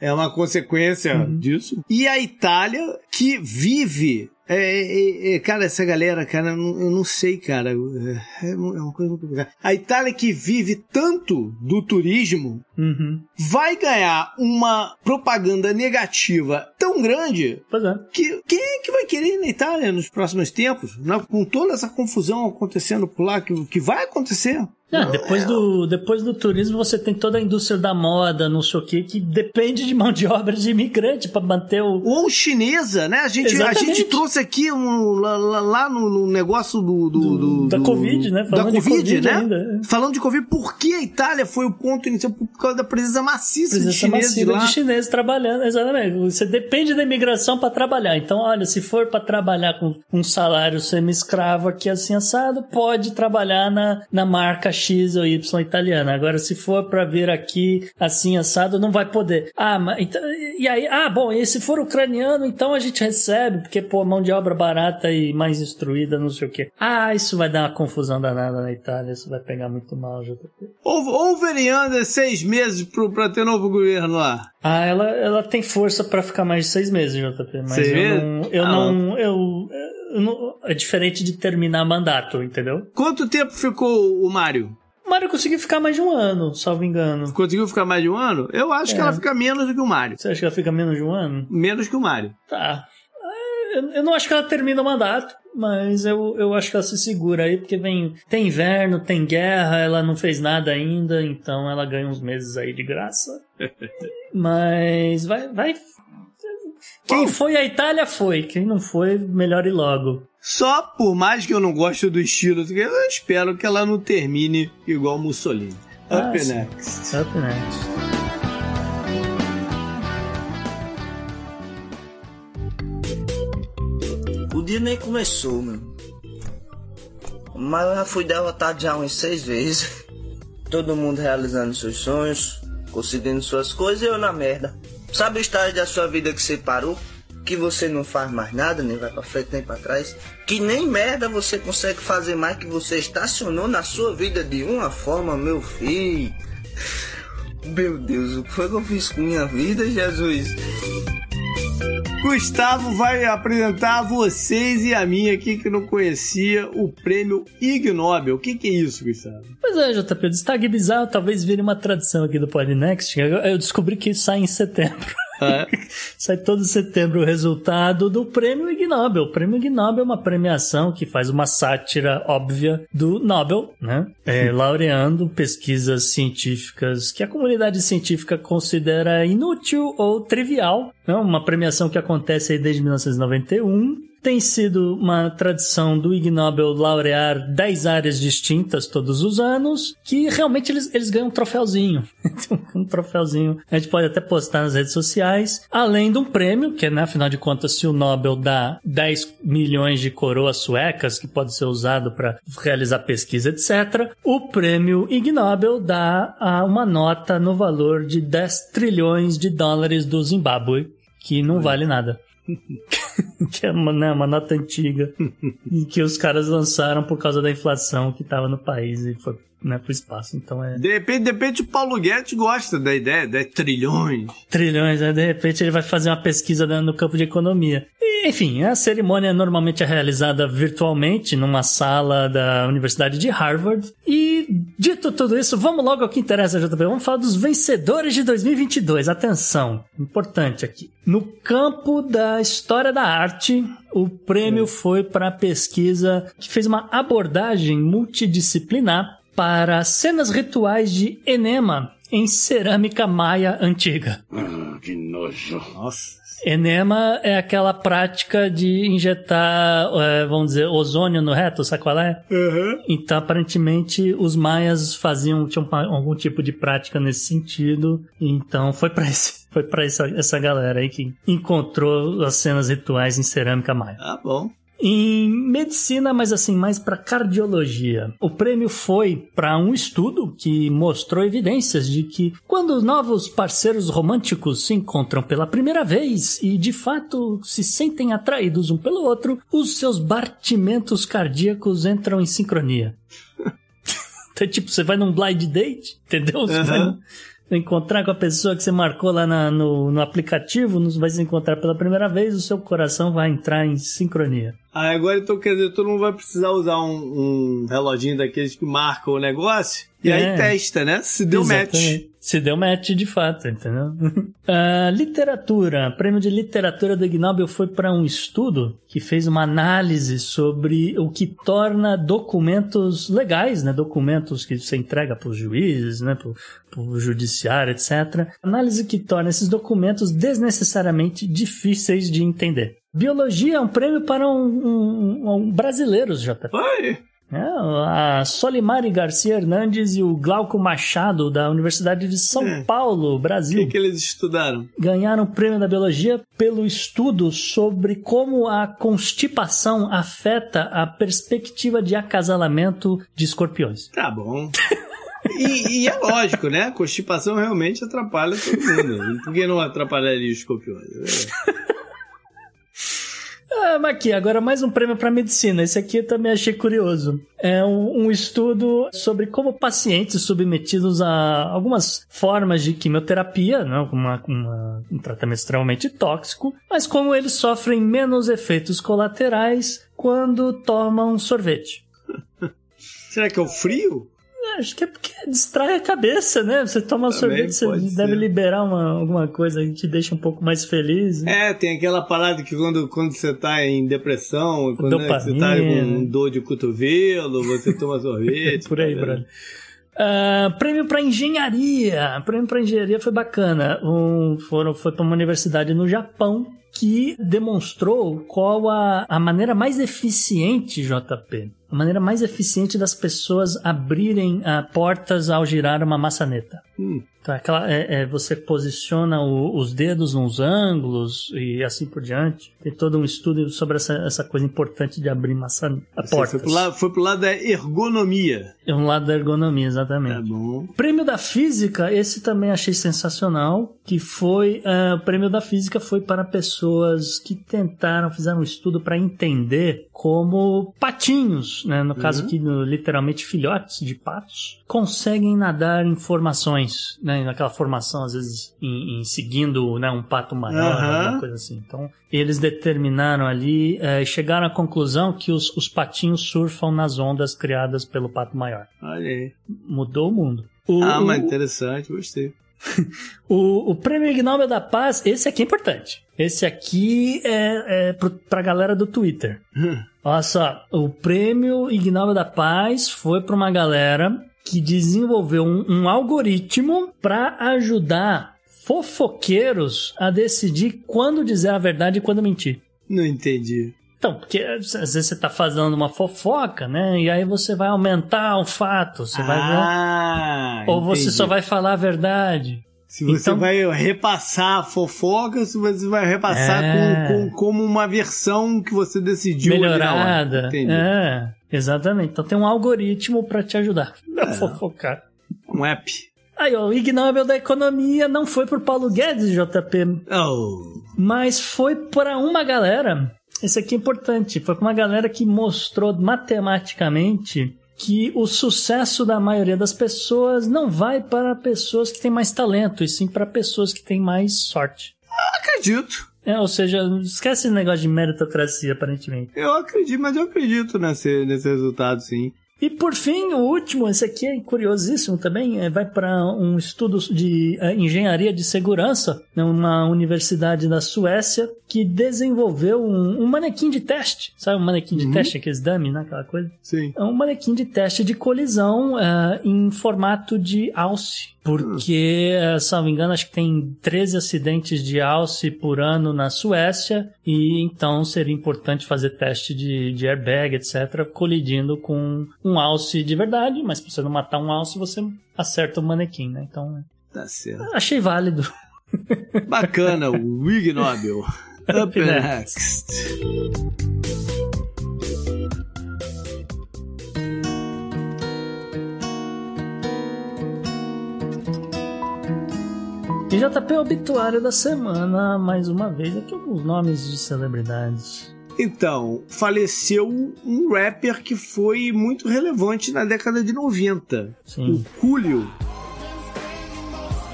B: é uma consequência uhum. disso. E a Itália, que vive é, é, é, cara, essa galera, cara, eu não, eu não sei, cara. É, é uma coisa muito complicada. A Itália que vive tanto do turismo
C: uhum.
B: vai ganhar uma propaganda negativa tão grande
C: é.
B: que quem é que vai querer ir na Itália nos próximos tempos? Com toda essa confusão acontecendo por lá, que, que vai acontecer.
C: Não, depois, do, depois do turismo você tem toda a indústria da moda, não sei o que, que depende de mão de obra de imigrante para manter o.
B: Ou chinesa, né? A gente, a gente trouxe aqui um, lá, lá no, no, negócio do. do, do
C: da
B: do,
C: Covid, né?
B: Falando da COVID, COVID né? Ainda. Falando de Covid, por que a Itália foi o ponto inicial? Por causa da presença maciça presença de chineses de, lá.
C: de chineses trabalhando, exatamente. Você depende da imigração para trabalhar. Então, olha, se for para trabalhar com um salário semi-escravo aqui assim assado, pode trabalhar na, na marca X ou Y italiana. Agora, se for para vir aqui assim assado, não vai poder. Ah, mas então, e aí, ah, bom, e se for ucraniano, então a gente recebe, porque, pô, mão de obra barata e mais instruída, não sei o quê. Ah, isso vai dar uma confusão danada na Itália, isso vai pegar muito mal, JP.
B: Ou, ou seis meses pro, pra ter novo governo lá?
C: Ah, ela, ela tem força para ficar mais de seis meses, JP, mas Sim. eu não. Eu ah, não. Eu, eu, é diferente de terminar mandato, entendeu?
B: Quanto tempo ficou o Mário?
C: Mario conseguiu ficar mais de um ano, salvo engano.
B: Conseguiu ficar mais de um ano? Eu acho é. que ela fica menos do que o Mario.
C: Você acha que ela fica menos de um ano?
B: Menos que o Mario.
C: Tá. É, eu não acho que ela termina o mandato, mas eu, eu acho que ela se segura aí, porque vem tem inverno, tem guerra, ela não fez nada ainda, então ela ganha uns meses aí de graça. mas vai, vai Quem foi a Itália foi. Quem não foi, melhor ir logo.
B: Só por mais que eu não goste do estilo, eu espero que ela não termine igual Mussolini.
C: Ah,
B: Up
C: sim.
B: next.
C: Up next.
F: O dia nem começou, meu. Mas eu já fui derrotado já umas seis vezes. Todo mundo realizando seus sonhos, conseguindo suas coisas e eu na merda. Sabe o estágio da sua vida que você parou? Que você não faz mais nada, nem vai pra frente nem pra trás. Que nem merda você consegue fazer mais que você estacionou na sua vida de uma forma, meu filho. Meu Deus, o que foi que eu fiz com minha vida, Jesus?
B: Gustavo vai apresentar a vocês e a mim aqui que não conhecia o prêmio Ig Nobel. O que, que é isso, Gustavo?
C: Pois é, JP, o destaque bizarro talvez vire uma tradição aqui do Podnext. Eu descobri que sai em setembro.
B: É.
C: Sai todo setembro o resultado do prêmio Ig Nobel. O prêmio Ig Nobel é uma premiação que faz uma sátira óbvia do Nobel, né? É, laureando pesquisas científicas que a comunidade científica considera inútil ou trivial. É uma premiação que acontece aí desde 1991 tem sido uma tradição do Ig Nobel laurear 10 áreas distintas todos os anos, que realmente eles, eles ganham um troféuzinho. um troféuzinho. A gente pode até postar nas redes sociais, além de um prêmio, que é, né, afinal de contas, se o Nobel dá 10 milhões de coroas suecas, que pode ser usado para realizar pesquisa, etc., o prêmio Ig Nobel dá uma nota no valor de 10 trilhões de dólares do Zimbábue, que não vale nada que é uma, né, uma nota antiga. E que os caras lançaram por causa da inflação que estava no país e foi né, pro espaço. Então é.
B: De repente, de repente o Paulo Guedes gosta da ideia, de trilhões.
C: Trilhões, né? De repente ele vai fazer uma pesquisa no campo de economia. E, enfim, a cerimônia normalmente é realizada virtualmente numa sala da Universidade de Harvard. E dito tudo isso, vamos logo ao que interessa, JP. Vamos falar dos vencedores de 2022. Atenção, importante aqui. No campo da história da arte, o prêmio foi para a pesquisa que fez uma abordagem multidisciplinar para cenas rituais de enema em cerâmica maia antiga.
G: que nojo.
B: Nossa.
C: Enema é aquela prática de injetar, é, vamos dizer, ozônio no reto, sabe qual é?
B: Uhum.
C: Então, aparentemente, os maias faziam, tinham algum tipo de prática nesse sentido. Então, foi para esse, foi para essa, essa galera aí que encontrou as cenas rituais em cerâmica maia.
B: Ah, bom.
C: Em medicina, mas assim, mais para cardiologia. O prêmio foi para um estudo que mostrou evidências de que quando novos parceiros românticos se encontram pela primeira vez e de fato se sentem atraídos um pelo outro, os seus batimentos cardíacos entram em sincronia. então, tipo, você vai num blind date, entendeu? Você
B: Uhum.
C: vai encontrar com a pessoa que você marcou lá na- no, no aplicativo, nos vai se encontrar pela primeira vez, o seu coração vai entrar em sincronia.
B: Ah, agora então quer dizer, todo mundo vai precisar usar um, um reloginho daqueles que marcam o negócio e
C: É.
B: aí testa, né? Se deu match.
C: Se deu match de fato, entendeu? Ah, literatura. Prêmio de literatura do Ig Nobel foi para um estudo que fez uma análise sobre o que torna documentos legais, né? Documentos que você entrega para os juízes, né? Para o judiciário, etc. Análise que torna esses documentos desnecessariamente difíceis de entender. Biologia é um prêmio para um, um, um brasileiros, JP.
B: Oi.
C: É, a Solimari Garcia Hernandes e o Glauco Machado, da Universidade de São
B: É.
C: Paulo,
B: O
C: Brasil,
B: que, que eles estudaram?
C: ganharam o prêmio da biologia pelo estudo sobre como a constipação afeta a perspectiva de acasalamento de escorpiões.
B: Tá bom. E, e é lógico, né? A constipação realmente atrapalha todo mundo. Por que não atrapalharia os escorpiões?
C: Ah, aqui, agora mais um prêmio para medicina. Esse aqui eu também achei curioso. É um, um estudo sobre como pacientes submetidos a algumas formas de quimioterapia, né, uma- uma- um tratamento extremamente tóxico, mas como eles sofrem menos efeitos colaterais quando tomam sorvete.
B: Será que é o frio?
C: Acho que é porque distrai a cabeça, né? Você toma
B: Também
C: sorvete, você deve
B: ser.
C: liberar uma, alguma coisa que te deixa um pouco mais feliz. né?
B: É, tem aquela parada que quando, quando você tá em depressão, quando né, você tá com dor de cotovelo, você toma sorvete.
C: Por aí,
B: tá
C: brother. Uh, prêmio para engenharia. Prêmio para engenharia foi bacana. Um, foram, foi para uma universidade no Japão que demonstrou qual a, a maneira mais eficiente, JP, a maneira mais eficiente das pessoas abrirem uh, portas ao girar uma maçaneta.
B: Hum.
C: Então, aquela, é, é, você posiciona o, os dedos nos ângulos e assim por diante. Tem todo um estudo sobre essa, essa coisa importante de abrir maçã, a
B: Você
C: porta.
B: Foi pro, lado, foi pro lado da ergonomia.
C: É um lado da ergonomia, exatamente.
B: Tá bom.
C: Prêmio da Física, esse também achei sensacional, que foi, uh, o prêmio da Física foi para pessoas que tentaram, fizeram um estudo para entender como patinhos, né, no caso
B: Uhum.
C: aqui, no- literalmente filhotes de patos, conseguem nadar em formações, né, naquela formação, às vezes, em, em seguindo né, um pato maior,
B: Aham.
C: alguma coisa assim. Então, eles determinaram ali e chegaram à conclusão que os, os patinhos surfam nas ondas criadas pelo pato maior.
B: Olha aí.
C: Mudou o mundo. O,
B: Ah, mas interessante, gostei.
C: o, o Prêmio Ig Nobel da Paz, esse aqui é importante. Esse aqui é, é pro, pra galera do Twitter. Olha só, o Prêmio Ig Nobel da Paz foi pra uma galera que desenvolveu um, um algoritmo para ajudar fofoqueiros a decidir quando dizer a verdade e quando mentir.
B: Não entendi.
C: Então, porque às vezes você tá fazendo uma fofoca, né? E aí você vai aumentar o fato, você vai ver.
B: ah,
C: Ou você
B: entendi.
C: só vai falar a verdade.
B: Se você
C: Então-
B: vai repassar a fofoca, se você vai repassar
C: É.
B: com, com- como uma versão que você decidiu
C: melhorada.
B: Entendi.
C: É, exatamente. Então tem um algoritmo para te ajudar a
B: É.
C: fofocar.
B: Um app.
C: Aí, ó, o Ig Nobel da Economia não foi por Paulo Guedes, JP,
B: Oh.
C: mas foi para uma galera. Esse aqui é importante. Foi para uma galera que mostrou matematicamente que o sucesso da maioria das pessoas não vai para pessoas que têm mais talento, e sim para pessoas que têm mais sorte.
B: Acredito.
C: É, ou seja, esquece esse negócio de meritocracia, aparentemente.
B: Eu acredito, mas eu acredito nesse, nesse resultado, sim.
C: E por fim, o último, esse aqui é curiosíssimo também, é, vai para um estudo de é, engenharia de segurança, numa universidade da Suécia, que desenvolveu um, um manequim de teste. Sabe um manequim de teste, aqueles dummy, né? Aquela coisa.
B: Sim.
C: É um manequim de teste de colisão é, em formato de alce. Porque, é, se não me engano, acho que tem 13 acidentes de alce por ano na Suécia. E então seria importante fazer teste de, de airbag, etc., colidindo com um alce de verdade. Mas pra você não matar um alce, você acerta o manequim, né? Então,
B: Tá certo.
C: achei válido.
B: Bacana, o Ig Nobel. Up
C: next.
B: next.
C: E JP Obituário da semana, mais uma vez, aqui alguns nomes de celebridades.
B: Então, faleceu um rapper que foi muito relevante na década de 90.
C: Sim.
B: O Julio.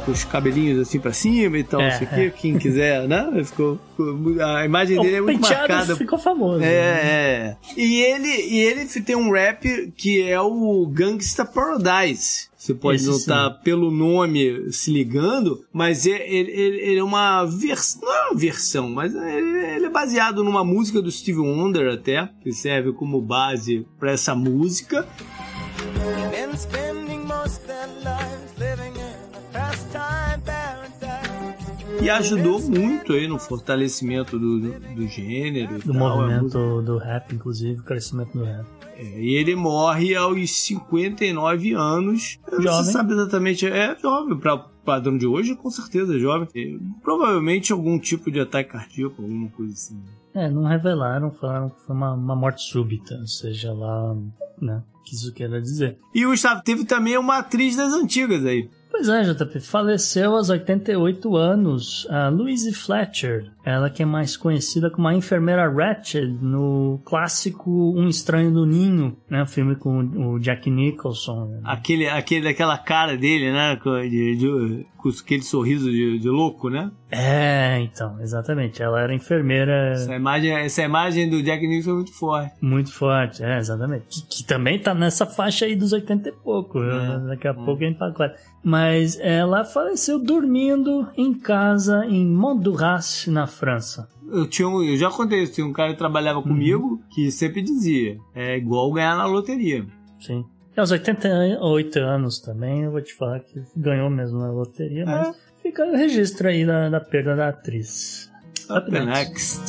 B: Com os cabelinhos assim pra cima e tal,
C: É,
B: não sei o quê.
C: é.
B: Quem quiser, né? Ficou, a imagem dele é
C: o
B: muito
C: penteado
B: marcada.
C: ficou famoso. né?
B: É, é. E ele, e ele tem um rap que é o Gangsta Paradise. Você pode
C: Esse
B: não estar pelo nome se ligando, mas é, ele, ele- ele é uma versão. Não é uma versão, mas ele, ele é baseado numa música do Steve Wonder até, que serve como base para essa música. E ajudou muito aí no fortalecimento do, do, do gênero.
C: Do
B: tal.
C: Movimento do rap, inclusive, o crescimento do rap.
B: E ele morre aos 59 anos. Não
C: Jovem.
B: se sabe exatamente. É jovem, para padrão de hoje, com certeza é jovem. Provavelmente algum tipo de ataque cardíaco, alguma coisa assim.
C: É, não revelaram, falaram que foi uma, uma morte súbita, seja lá, né, o que isso queira dizer.
B: E o Gustavo teve também uma atriz das antigas aí.
C: Pois é, JP, faleceu aos 88 anos a Louise Fletcher, ela que é mais conhecida como a enfermeira Ratched no clássico Um Estranho no Ninho, né, o filme com o Jack Nicholson. né?
B: Aquele, aquele, aquela cara dele, né? De- de- com aquele sorriso de, de louco, né?
C: É, então, exatamente, ela era enfermeira
B: Essa imagem, essa imagem do Jack Nicholson é muito forte.
C: Muito forte, é, exatamente. Que, que também tá nessa faixa aí dos 80 e pouco.
B: É,
C: né? Daqui a pouco a gente fala claro. Mas ela faleceu dormindo em casa em Montdurace, na França.
B: Eu, tinha um, eu já contei isso, tinha um cara que trabalhava comigo que sempre dizia: é igual ganhar na loteria.
C: Sim. E aos 88 anos também, eu vou te falar que ganhou mesmo na loteria, mas fica o registro aí da, da perda da atriz.
B: Up next.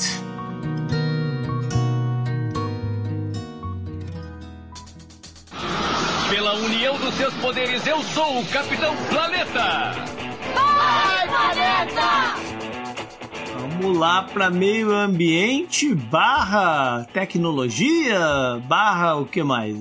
H: Pela união dos seus poderes, eu sou o Capitão Planeta!
B: Vamos lá para meio ambiente barra tecnologia barra o que mais?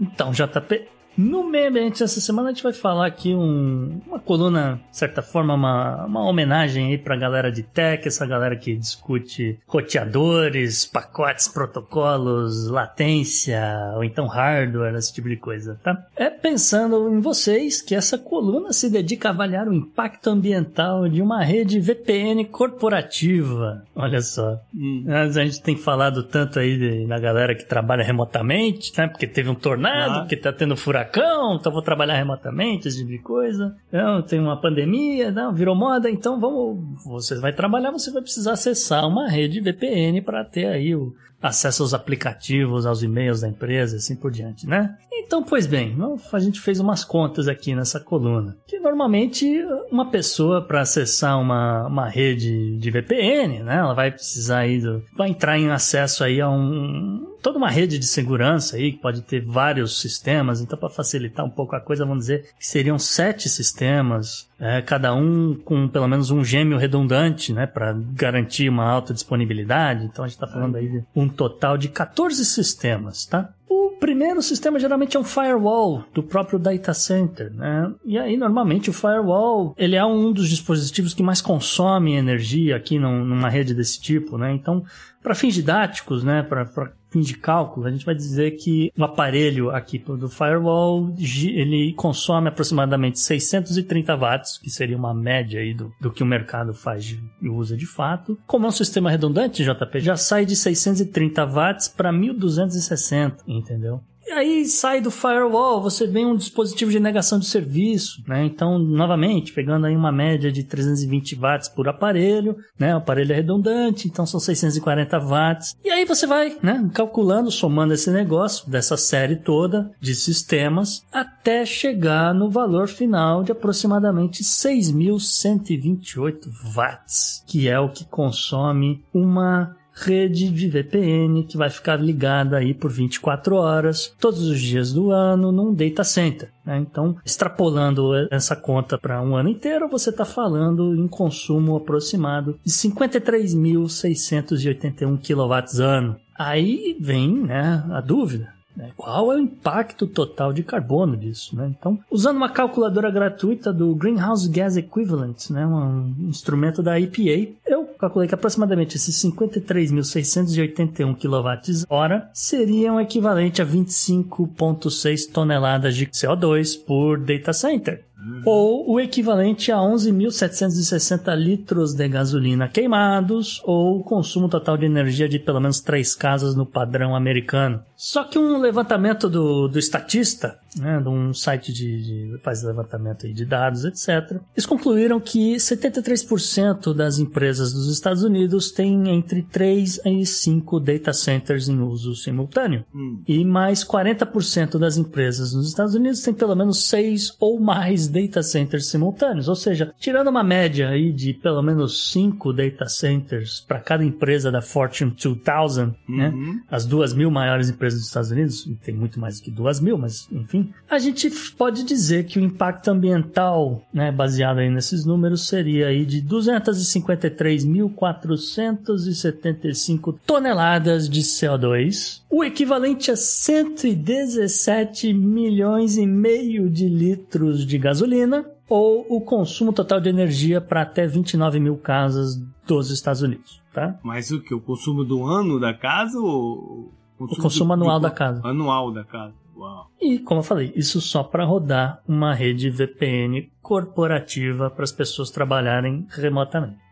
C: Então, JP, no meio ambiente essa semana a gente vai falar aqui um- uma coluna, de certa forma, uma, uma homenagem aí pra galera de tech, essa galera que discute roteadores, pacotes, protocolos, latência, ou então hardware, esse tipo de coisa, tá? É pensando em vocês que essa coluna se dedica a avaliar o impacto ambiental de uma rede VPN corporativa. Olha só. Mas A gente tem falado tanto aí de- da galera que trabalha remotamente, né? Porque teve um tornado,
B: Ah.
C: porque tá tendo furacão, então vou trabalhar remotamente, esse tipo de coisa. Não, tem uma pandemia, não, virou moda, então vamos. Você vai trabalhar, você vai precisar acessar uma rede VPN para ter aí o acesso aos aplicativos, aos e-mails da empresa, assim por diante, né? Então, pois bem, a gente fez umas contas aqui nessa coluna. Que normalmente uma pessoa para acessar uma, uma rede de VPN, né? Ela vai precisar aí do, vai entrar em acesso aí a um toda uma rede de segurança aí que pode ter vários sistemas. Então, para facilitar um pouco a coisa, vamos dizer que seriam sete sistemas, é, cada um com pelo menos um gêmeo redundante, né? Para garantir uma alta disponibilidade. Então, a gente está falando aí de um total de 14 sistemas, tá? O primeiro sistema geralmente é um firewall do próprio data center, né? E aí normalmente o firewall ele é um dos dispositivos que mais consome energia aqui num- numa rede desse tipo, né? Então, para fins didáticos, né? Para fins de cálculo, a gente vai dizer que o aparelho aqui do firewall ele consome aproximadamente 630 watts, que seria uma média aí do, do que o mercado faz e usa de fato. Como é um sistema redundante, JP, já sai de 630 watts para 1260, entendeu? E aí sai do firewall, você vem um dispositivo de negação de serviço, né? Então, novamente, pegando aí uma média de 320 watts por aparelho, né? O aparelho é redundante, então são 640 watts. E aí você vai, né? Calculando, somando esse negócio dessa série toda de sistemas até chegar no valor final de aproximadamente 6.128 watts, que é o que consome uma rede de VPN que vai ficar ligada aí por 24 horas, todos os dias do ano, num data center. né? Então, extrapolando essa conta para um ano inteiro, você está falando em consumo aproximado de 53.681 kW ano. Aí vem né, a dúvida. né? Qual é o impacto total de carbono disso? Né? Então, usando uma calculadora gratuita do Greenhouse Gas Equivalent, né? um instrumento da EPA, eu calculei que aproximadamente esses 53.681 kWh seriam equivalente a 25,6 toneladas de CO2 por data center. Ou o equivalente a 11.760 litros de gasolina queimados, ou o consumo total de energia de pelo menos três casas no padrão americano. Só que um levantamento do, do estatista, né, de um site de, de faz levantamento aí de dados, etc., eles concluíram que 73% das empresas dos Estados Unidos têm entre 3 e 5 data centers em uso simultâneo. E mais 40% das empresas nos Estados Unidos têm pelo menos 6 ou mais data centers simultâneos. Ou seja, tirando uma média aí de pelo menos 5 data centers para cada empresa da Fortune 2000, né? As duas mil maiores empresas dos Estados Unidos, tem muito mais do que duas mil, mas enfim, a gente pode dizer que o impacto ambiental, né, baseado aí nesses números, seria aí de 253.475 toneladas de CO2, o equivalente a 117 milhões e meio de litros de gasolina, ou o consumo total de energia para até 29 mil casas dos Estados Unidos, tá?
B: Mas o que? O consumo do ano da casa ou
C: O consumo
B: do-
C: anual
B: do-
C: da casa.
B: Anual da casa. Uau.
C: E, como eu falei, isso só para rodar uma rede VPN corporativa para as pessoas trabalharem remotamente.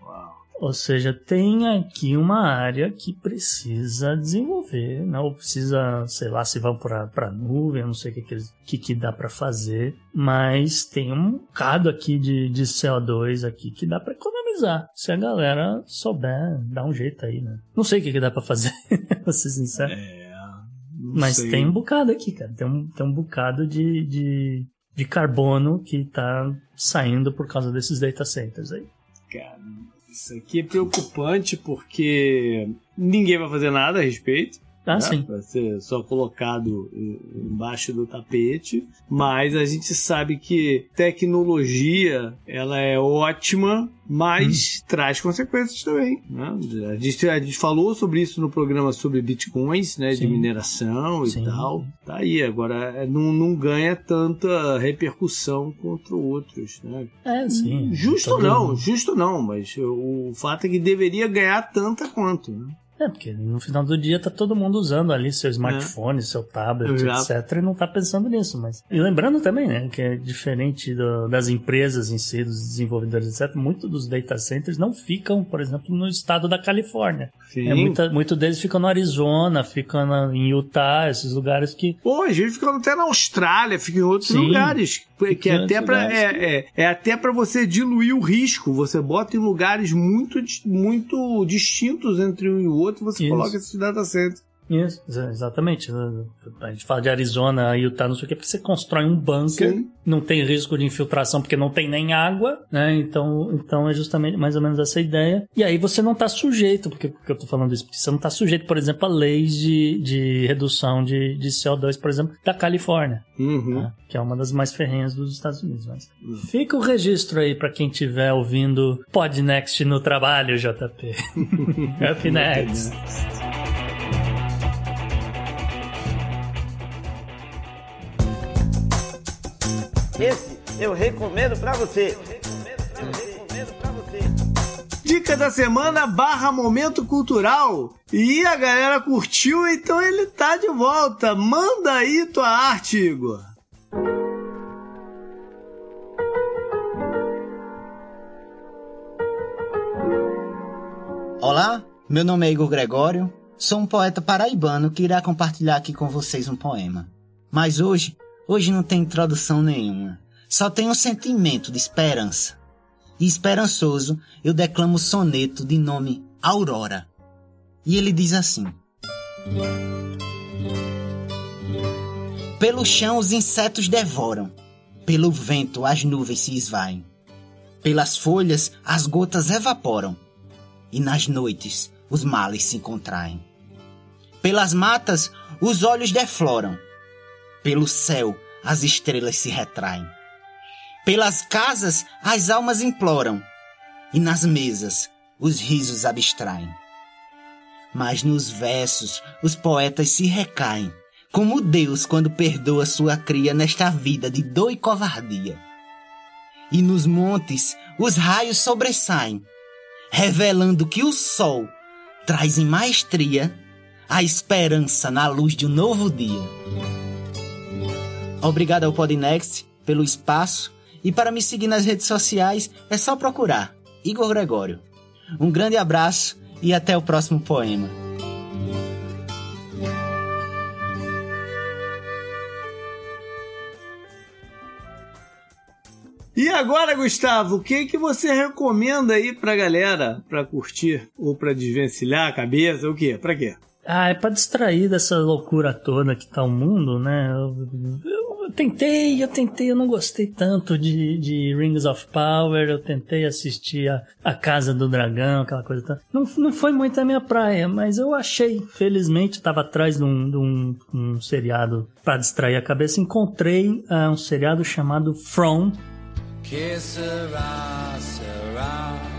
C: Ou seja, tem aqui uma área que precisa desenvolver, né? ou precisa, sei lá, se vão para a nuvem, eu não sei o que, que, que, que dá para fazer, mas tem um bocado aqui de, de CO2 aqui que dá para economizar, se a galera souber dar um jeito aí, né? Não sei o que, que dá para fazer, pra ser sincero. Mas
B: sei.
C: tem um bocado aqui, cara. Tem um, tem um bocado de, de, de carbono que tá saindo por causa desses data centers aí.
B: Cara, isso aqui é preocupante porque ninguém vai fazer nada a respeito.
C: Ah,
B: né?
C: sim.
B: Vai ser só colocado em- embaixo do tapete. Mas a gente sabe que tecnologia ela é ótima, mas
C: Hum.
B: traz consequências também. né? A, gente, a gente falou sobre isso no programa sobre bitcoins, né? De
C: Sim.
B: mineração e
C: Sim.
B: tal. Tá aí, agora é, não, não ganha tanta repercussão contra outros, né?
C: É, sim.
B: Justo não, justo não, mas o fato é que deveria ganhar tanta quanto, né?
C: É, porque no final do dia tá todo mundo usando ali seu smartphone, seu tablet,
B: Exato.
C: etc. E não tá pensando nisso. Mas... E lembrando também, né, que é diferente do- das empresas em si, dos desenvolvedores, etc. Muitos dos data centers não ficam, por exemplo, no estado da Califórnia.
B: Sim.
C: É, muita, muito deles ficam no Arizona, ficam na- em Utah, esses lugares que
B: Pô, às vezes fica até na Austrália, fica em outros
C: Sim.
B: lugares. Que é até, pra,
C: lugares.
B: é, é, é até pra você diluir o risco. Você bota em lugares muito, muito distintos entre um e o outro e você
C: Isso.
B: coloca esses data centers.
C: Isso, exa- exatamente. A gente fala de Arizona, Utah, não sei o que, porque você constrói um bunker,
B: Sim.
C: não tem risco de infiltração porque não tem nem água, né? Então, então é justamente mais ou menos essa ideia. E aí você não está sujeito, porque, porque eu tô falando isso, porque você não está sujeito, por exemplo, a leis de, de redução de, de CO2, por exemplo, da Califórnia,
B: Uhum.
C: né? que é uma das mais ferrenhas dos Estados Unidos. Mas fica o registro aí para quem estiver ouvindo Podnext no trabalho, JP. Up next.
F: Esse eu recomendo pra você.
B: Dica da semana barra momento cultural. E a galera curtiu, então ele tá de volta. Manda aí tua arte, Igor.
I: Olá, meu nome é Igor Gregório, sou um poeta paraibano que irá compartilhar aqui com vocês um poema. Mas hoje, hoje não tem introdução nenhuma, só tem um sentimento de esperança. E esperançoso, eu declamo o soneto de nome Aurora. E ele diz assim: Pelo chão os insetos devoram, pelo vento as nuvens se esvaem, pelas folhas as gotas evaporam e nas noites os males se contraem. Pelas matas os olhos defloram, pelo céu as estrelas se retraem. Pelas casas as almas imploram, e nas mesas os risos abstraem. Mas nos versos os poetas se recaem, como Deus quando perdoa sua cria nesta vida de dor e covardia. E nos montes os raios sobressaem, revelando que o sol traz em maestria a esperança na luz de um novo dia. Obrigado ao Podnext pelo espaço e para me seguir nas redes sociais é só procurar Igor Gregório. Um grande abraço e até o próximo poema.
B: E agora, Gustavo, o que que você recomenda aí pra galera pra curtir ou pra desvencilhar a cabeça? O quê? Pra quê?
C: Ah, é pra distrair dessa loucura toda que tá o mundo, né? Eu, eu tentei, eu tentei, eu não gostei tanto de, de Rings of Power, eu tentei assistir a, a Casa do Dragão, aquela coisa. Não, não foi muito a minha praia, mas eu achei, felizmente, tava atrás de um, de um, um seriado pra distrair a cabeça, encontrei ah, um seriado chamado From,
G: Que será, será?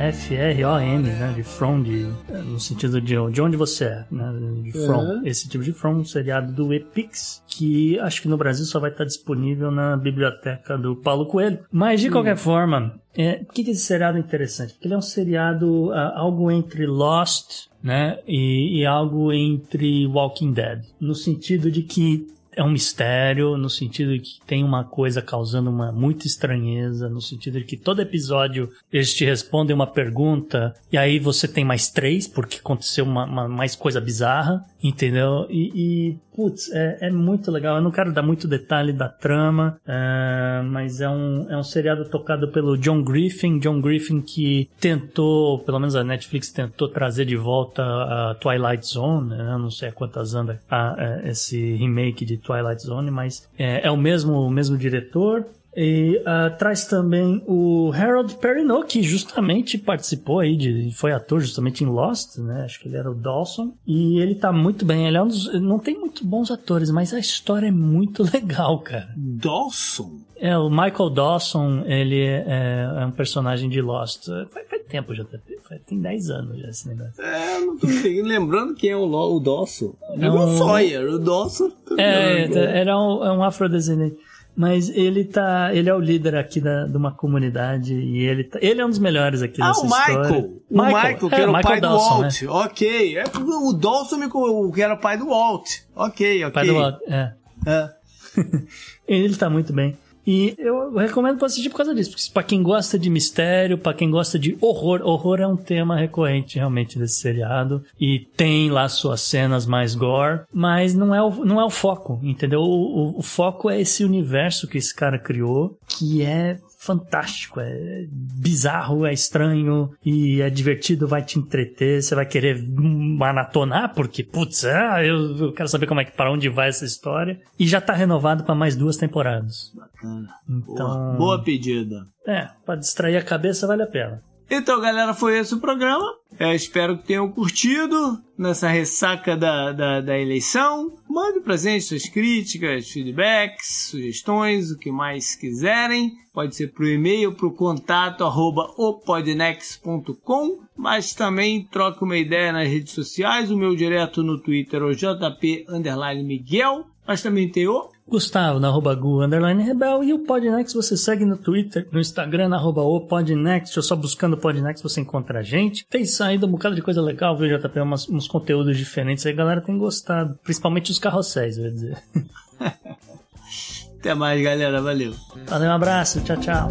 C: F-R-O-M, né? De From, de, no sentido de, de onde você é, né? De From.
B: Uhum.
C: Esse tipo de From, um seriado do Epix, que acho que no Brasil só vai estar disponível na biblioteca do Paulo Coelho. Mas, de qualquer forma, é, por que, que esse seriado é interessante? Porque ele é um seriado, ah, algo entre Lost, né? E, e algo entre Walking Dead. No sentido de que é um mistério, no sentido de que tem uma coisa causando uma muita estranheza, no sentido de que todo episódio eles te respondem uma pergunta, e aí você tem mais três, porque aconteceu uma, uma mais coisa bizarra, entendeu? E, e putz, é, é, muito legal. Eu não quero dar muito detalhe da trama, é, mas é um, é um seriado tocado pelo John Griffin. John Griffin que tentou, pelo menos a Netflix tentou trazer de volta a Twilight Zone, né? não sei quantas anda a, a, esse remake de Zone, mas é, é o mesmo, o mesmo diretor. E uh, traz também o Harold Perrineau, que justamente participou aí, de, foi ator justamente em Lost, né? Acho que ele era o Dawson. E ele tá muito bem. Ele é um dos, não tem muito bons atores, mas a história é muito legal, cara.
B: Dawson?
C: É, o Michael Dawson, ele é, é um personagem de Lost. Faz, faz tempo já, tem 10 anos já esse negócio.
B: É, não tô lembrando quem é o, o Dawson. É um... o Sawyer, o Dawson.
C: É, era um, é um afrodescendente. Mas ele tá. Ele é o líder aqui da, de uma comunidade e ele tá, Ele é um dos melhores aqui
B: ah,
C: nessa
B: o Michael.
C: história.
B: O Michael, que
C: é,
B: era o
C: Michael
B: pai
C: Dawson,
B: do Walt.
C: Né?
B: Ok. É o Dawson que era o pai do Walt. Ok, ok.
C: Pai do Walt, é.
B: é.
C: ele tá muito bem. E eu recomendo pra assistir por causa disso. Porque pra quem gosta de mistério, pra quem gosta de horror, horror é um tema recorrente realmente desse seriado. E tem lá suas cenas mais gore, mas não é o, não é o foco, entendeu? O, o, o foco é esse universo que esse cara criou, que é fantástico, é bizarro, é estranho e é divertido, vai te entreter, você vai querer maratonar porque, putz, ah, eu, eu quero saber como é que para onde vai essa história e já tá renovado para mais duas temporadas. Então,
B: boa, boa pedida.
C: É, para distrair a cabeça vale a pena.
B: Então, galera, foi esse o programa. É, espero que tenham curtido nessa ressaca da, da, da eleição. Mande pra gente suas críticas, feedbacks, sugestões, o que mais quiserem. Pode ser pro e-mail, pro contato arroba opodnex.com, mas também troque uma ideia nas redes sociais. O meu direto no Twitter é o JP Miguel, mas também tem o
C: Gustavo, na arroba Gu, underline Rebel, e o Podnext você segue no Twitter, no Instagram, na arroba o Podnext, ou só buscando Podnext você encontra a gente. Tem saído um bocado de coisa legal, viu, JP, umas, uns conteúdos diferentes aí, a galera tem gostado, principalmente os carrosséis, eu ia dizer.
B: Até mais, galera, valeu.
C: Valeu, um abraço, tchau, tchau.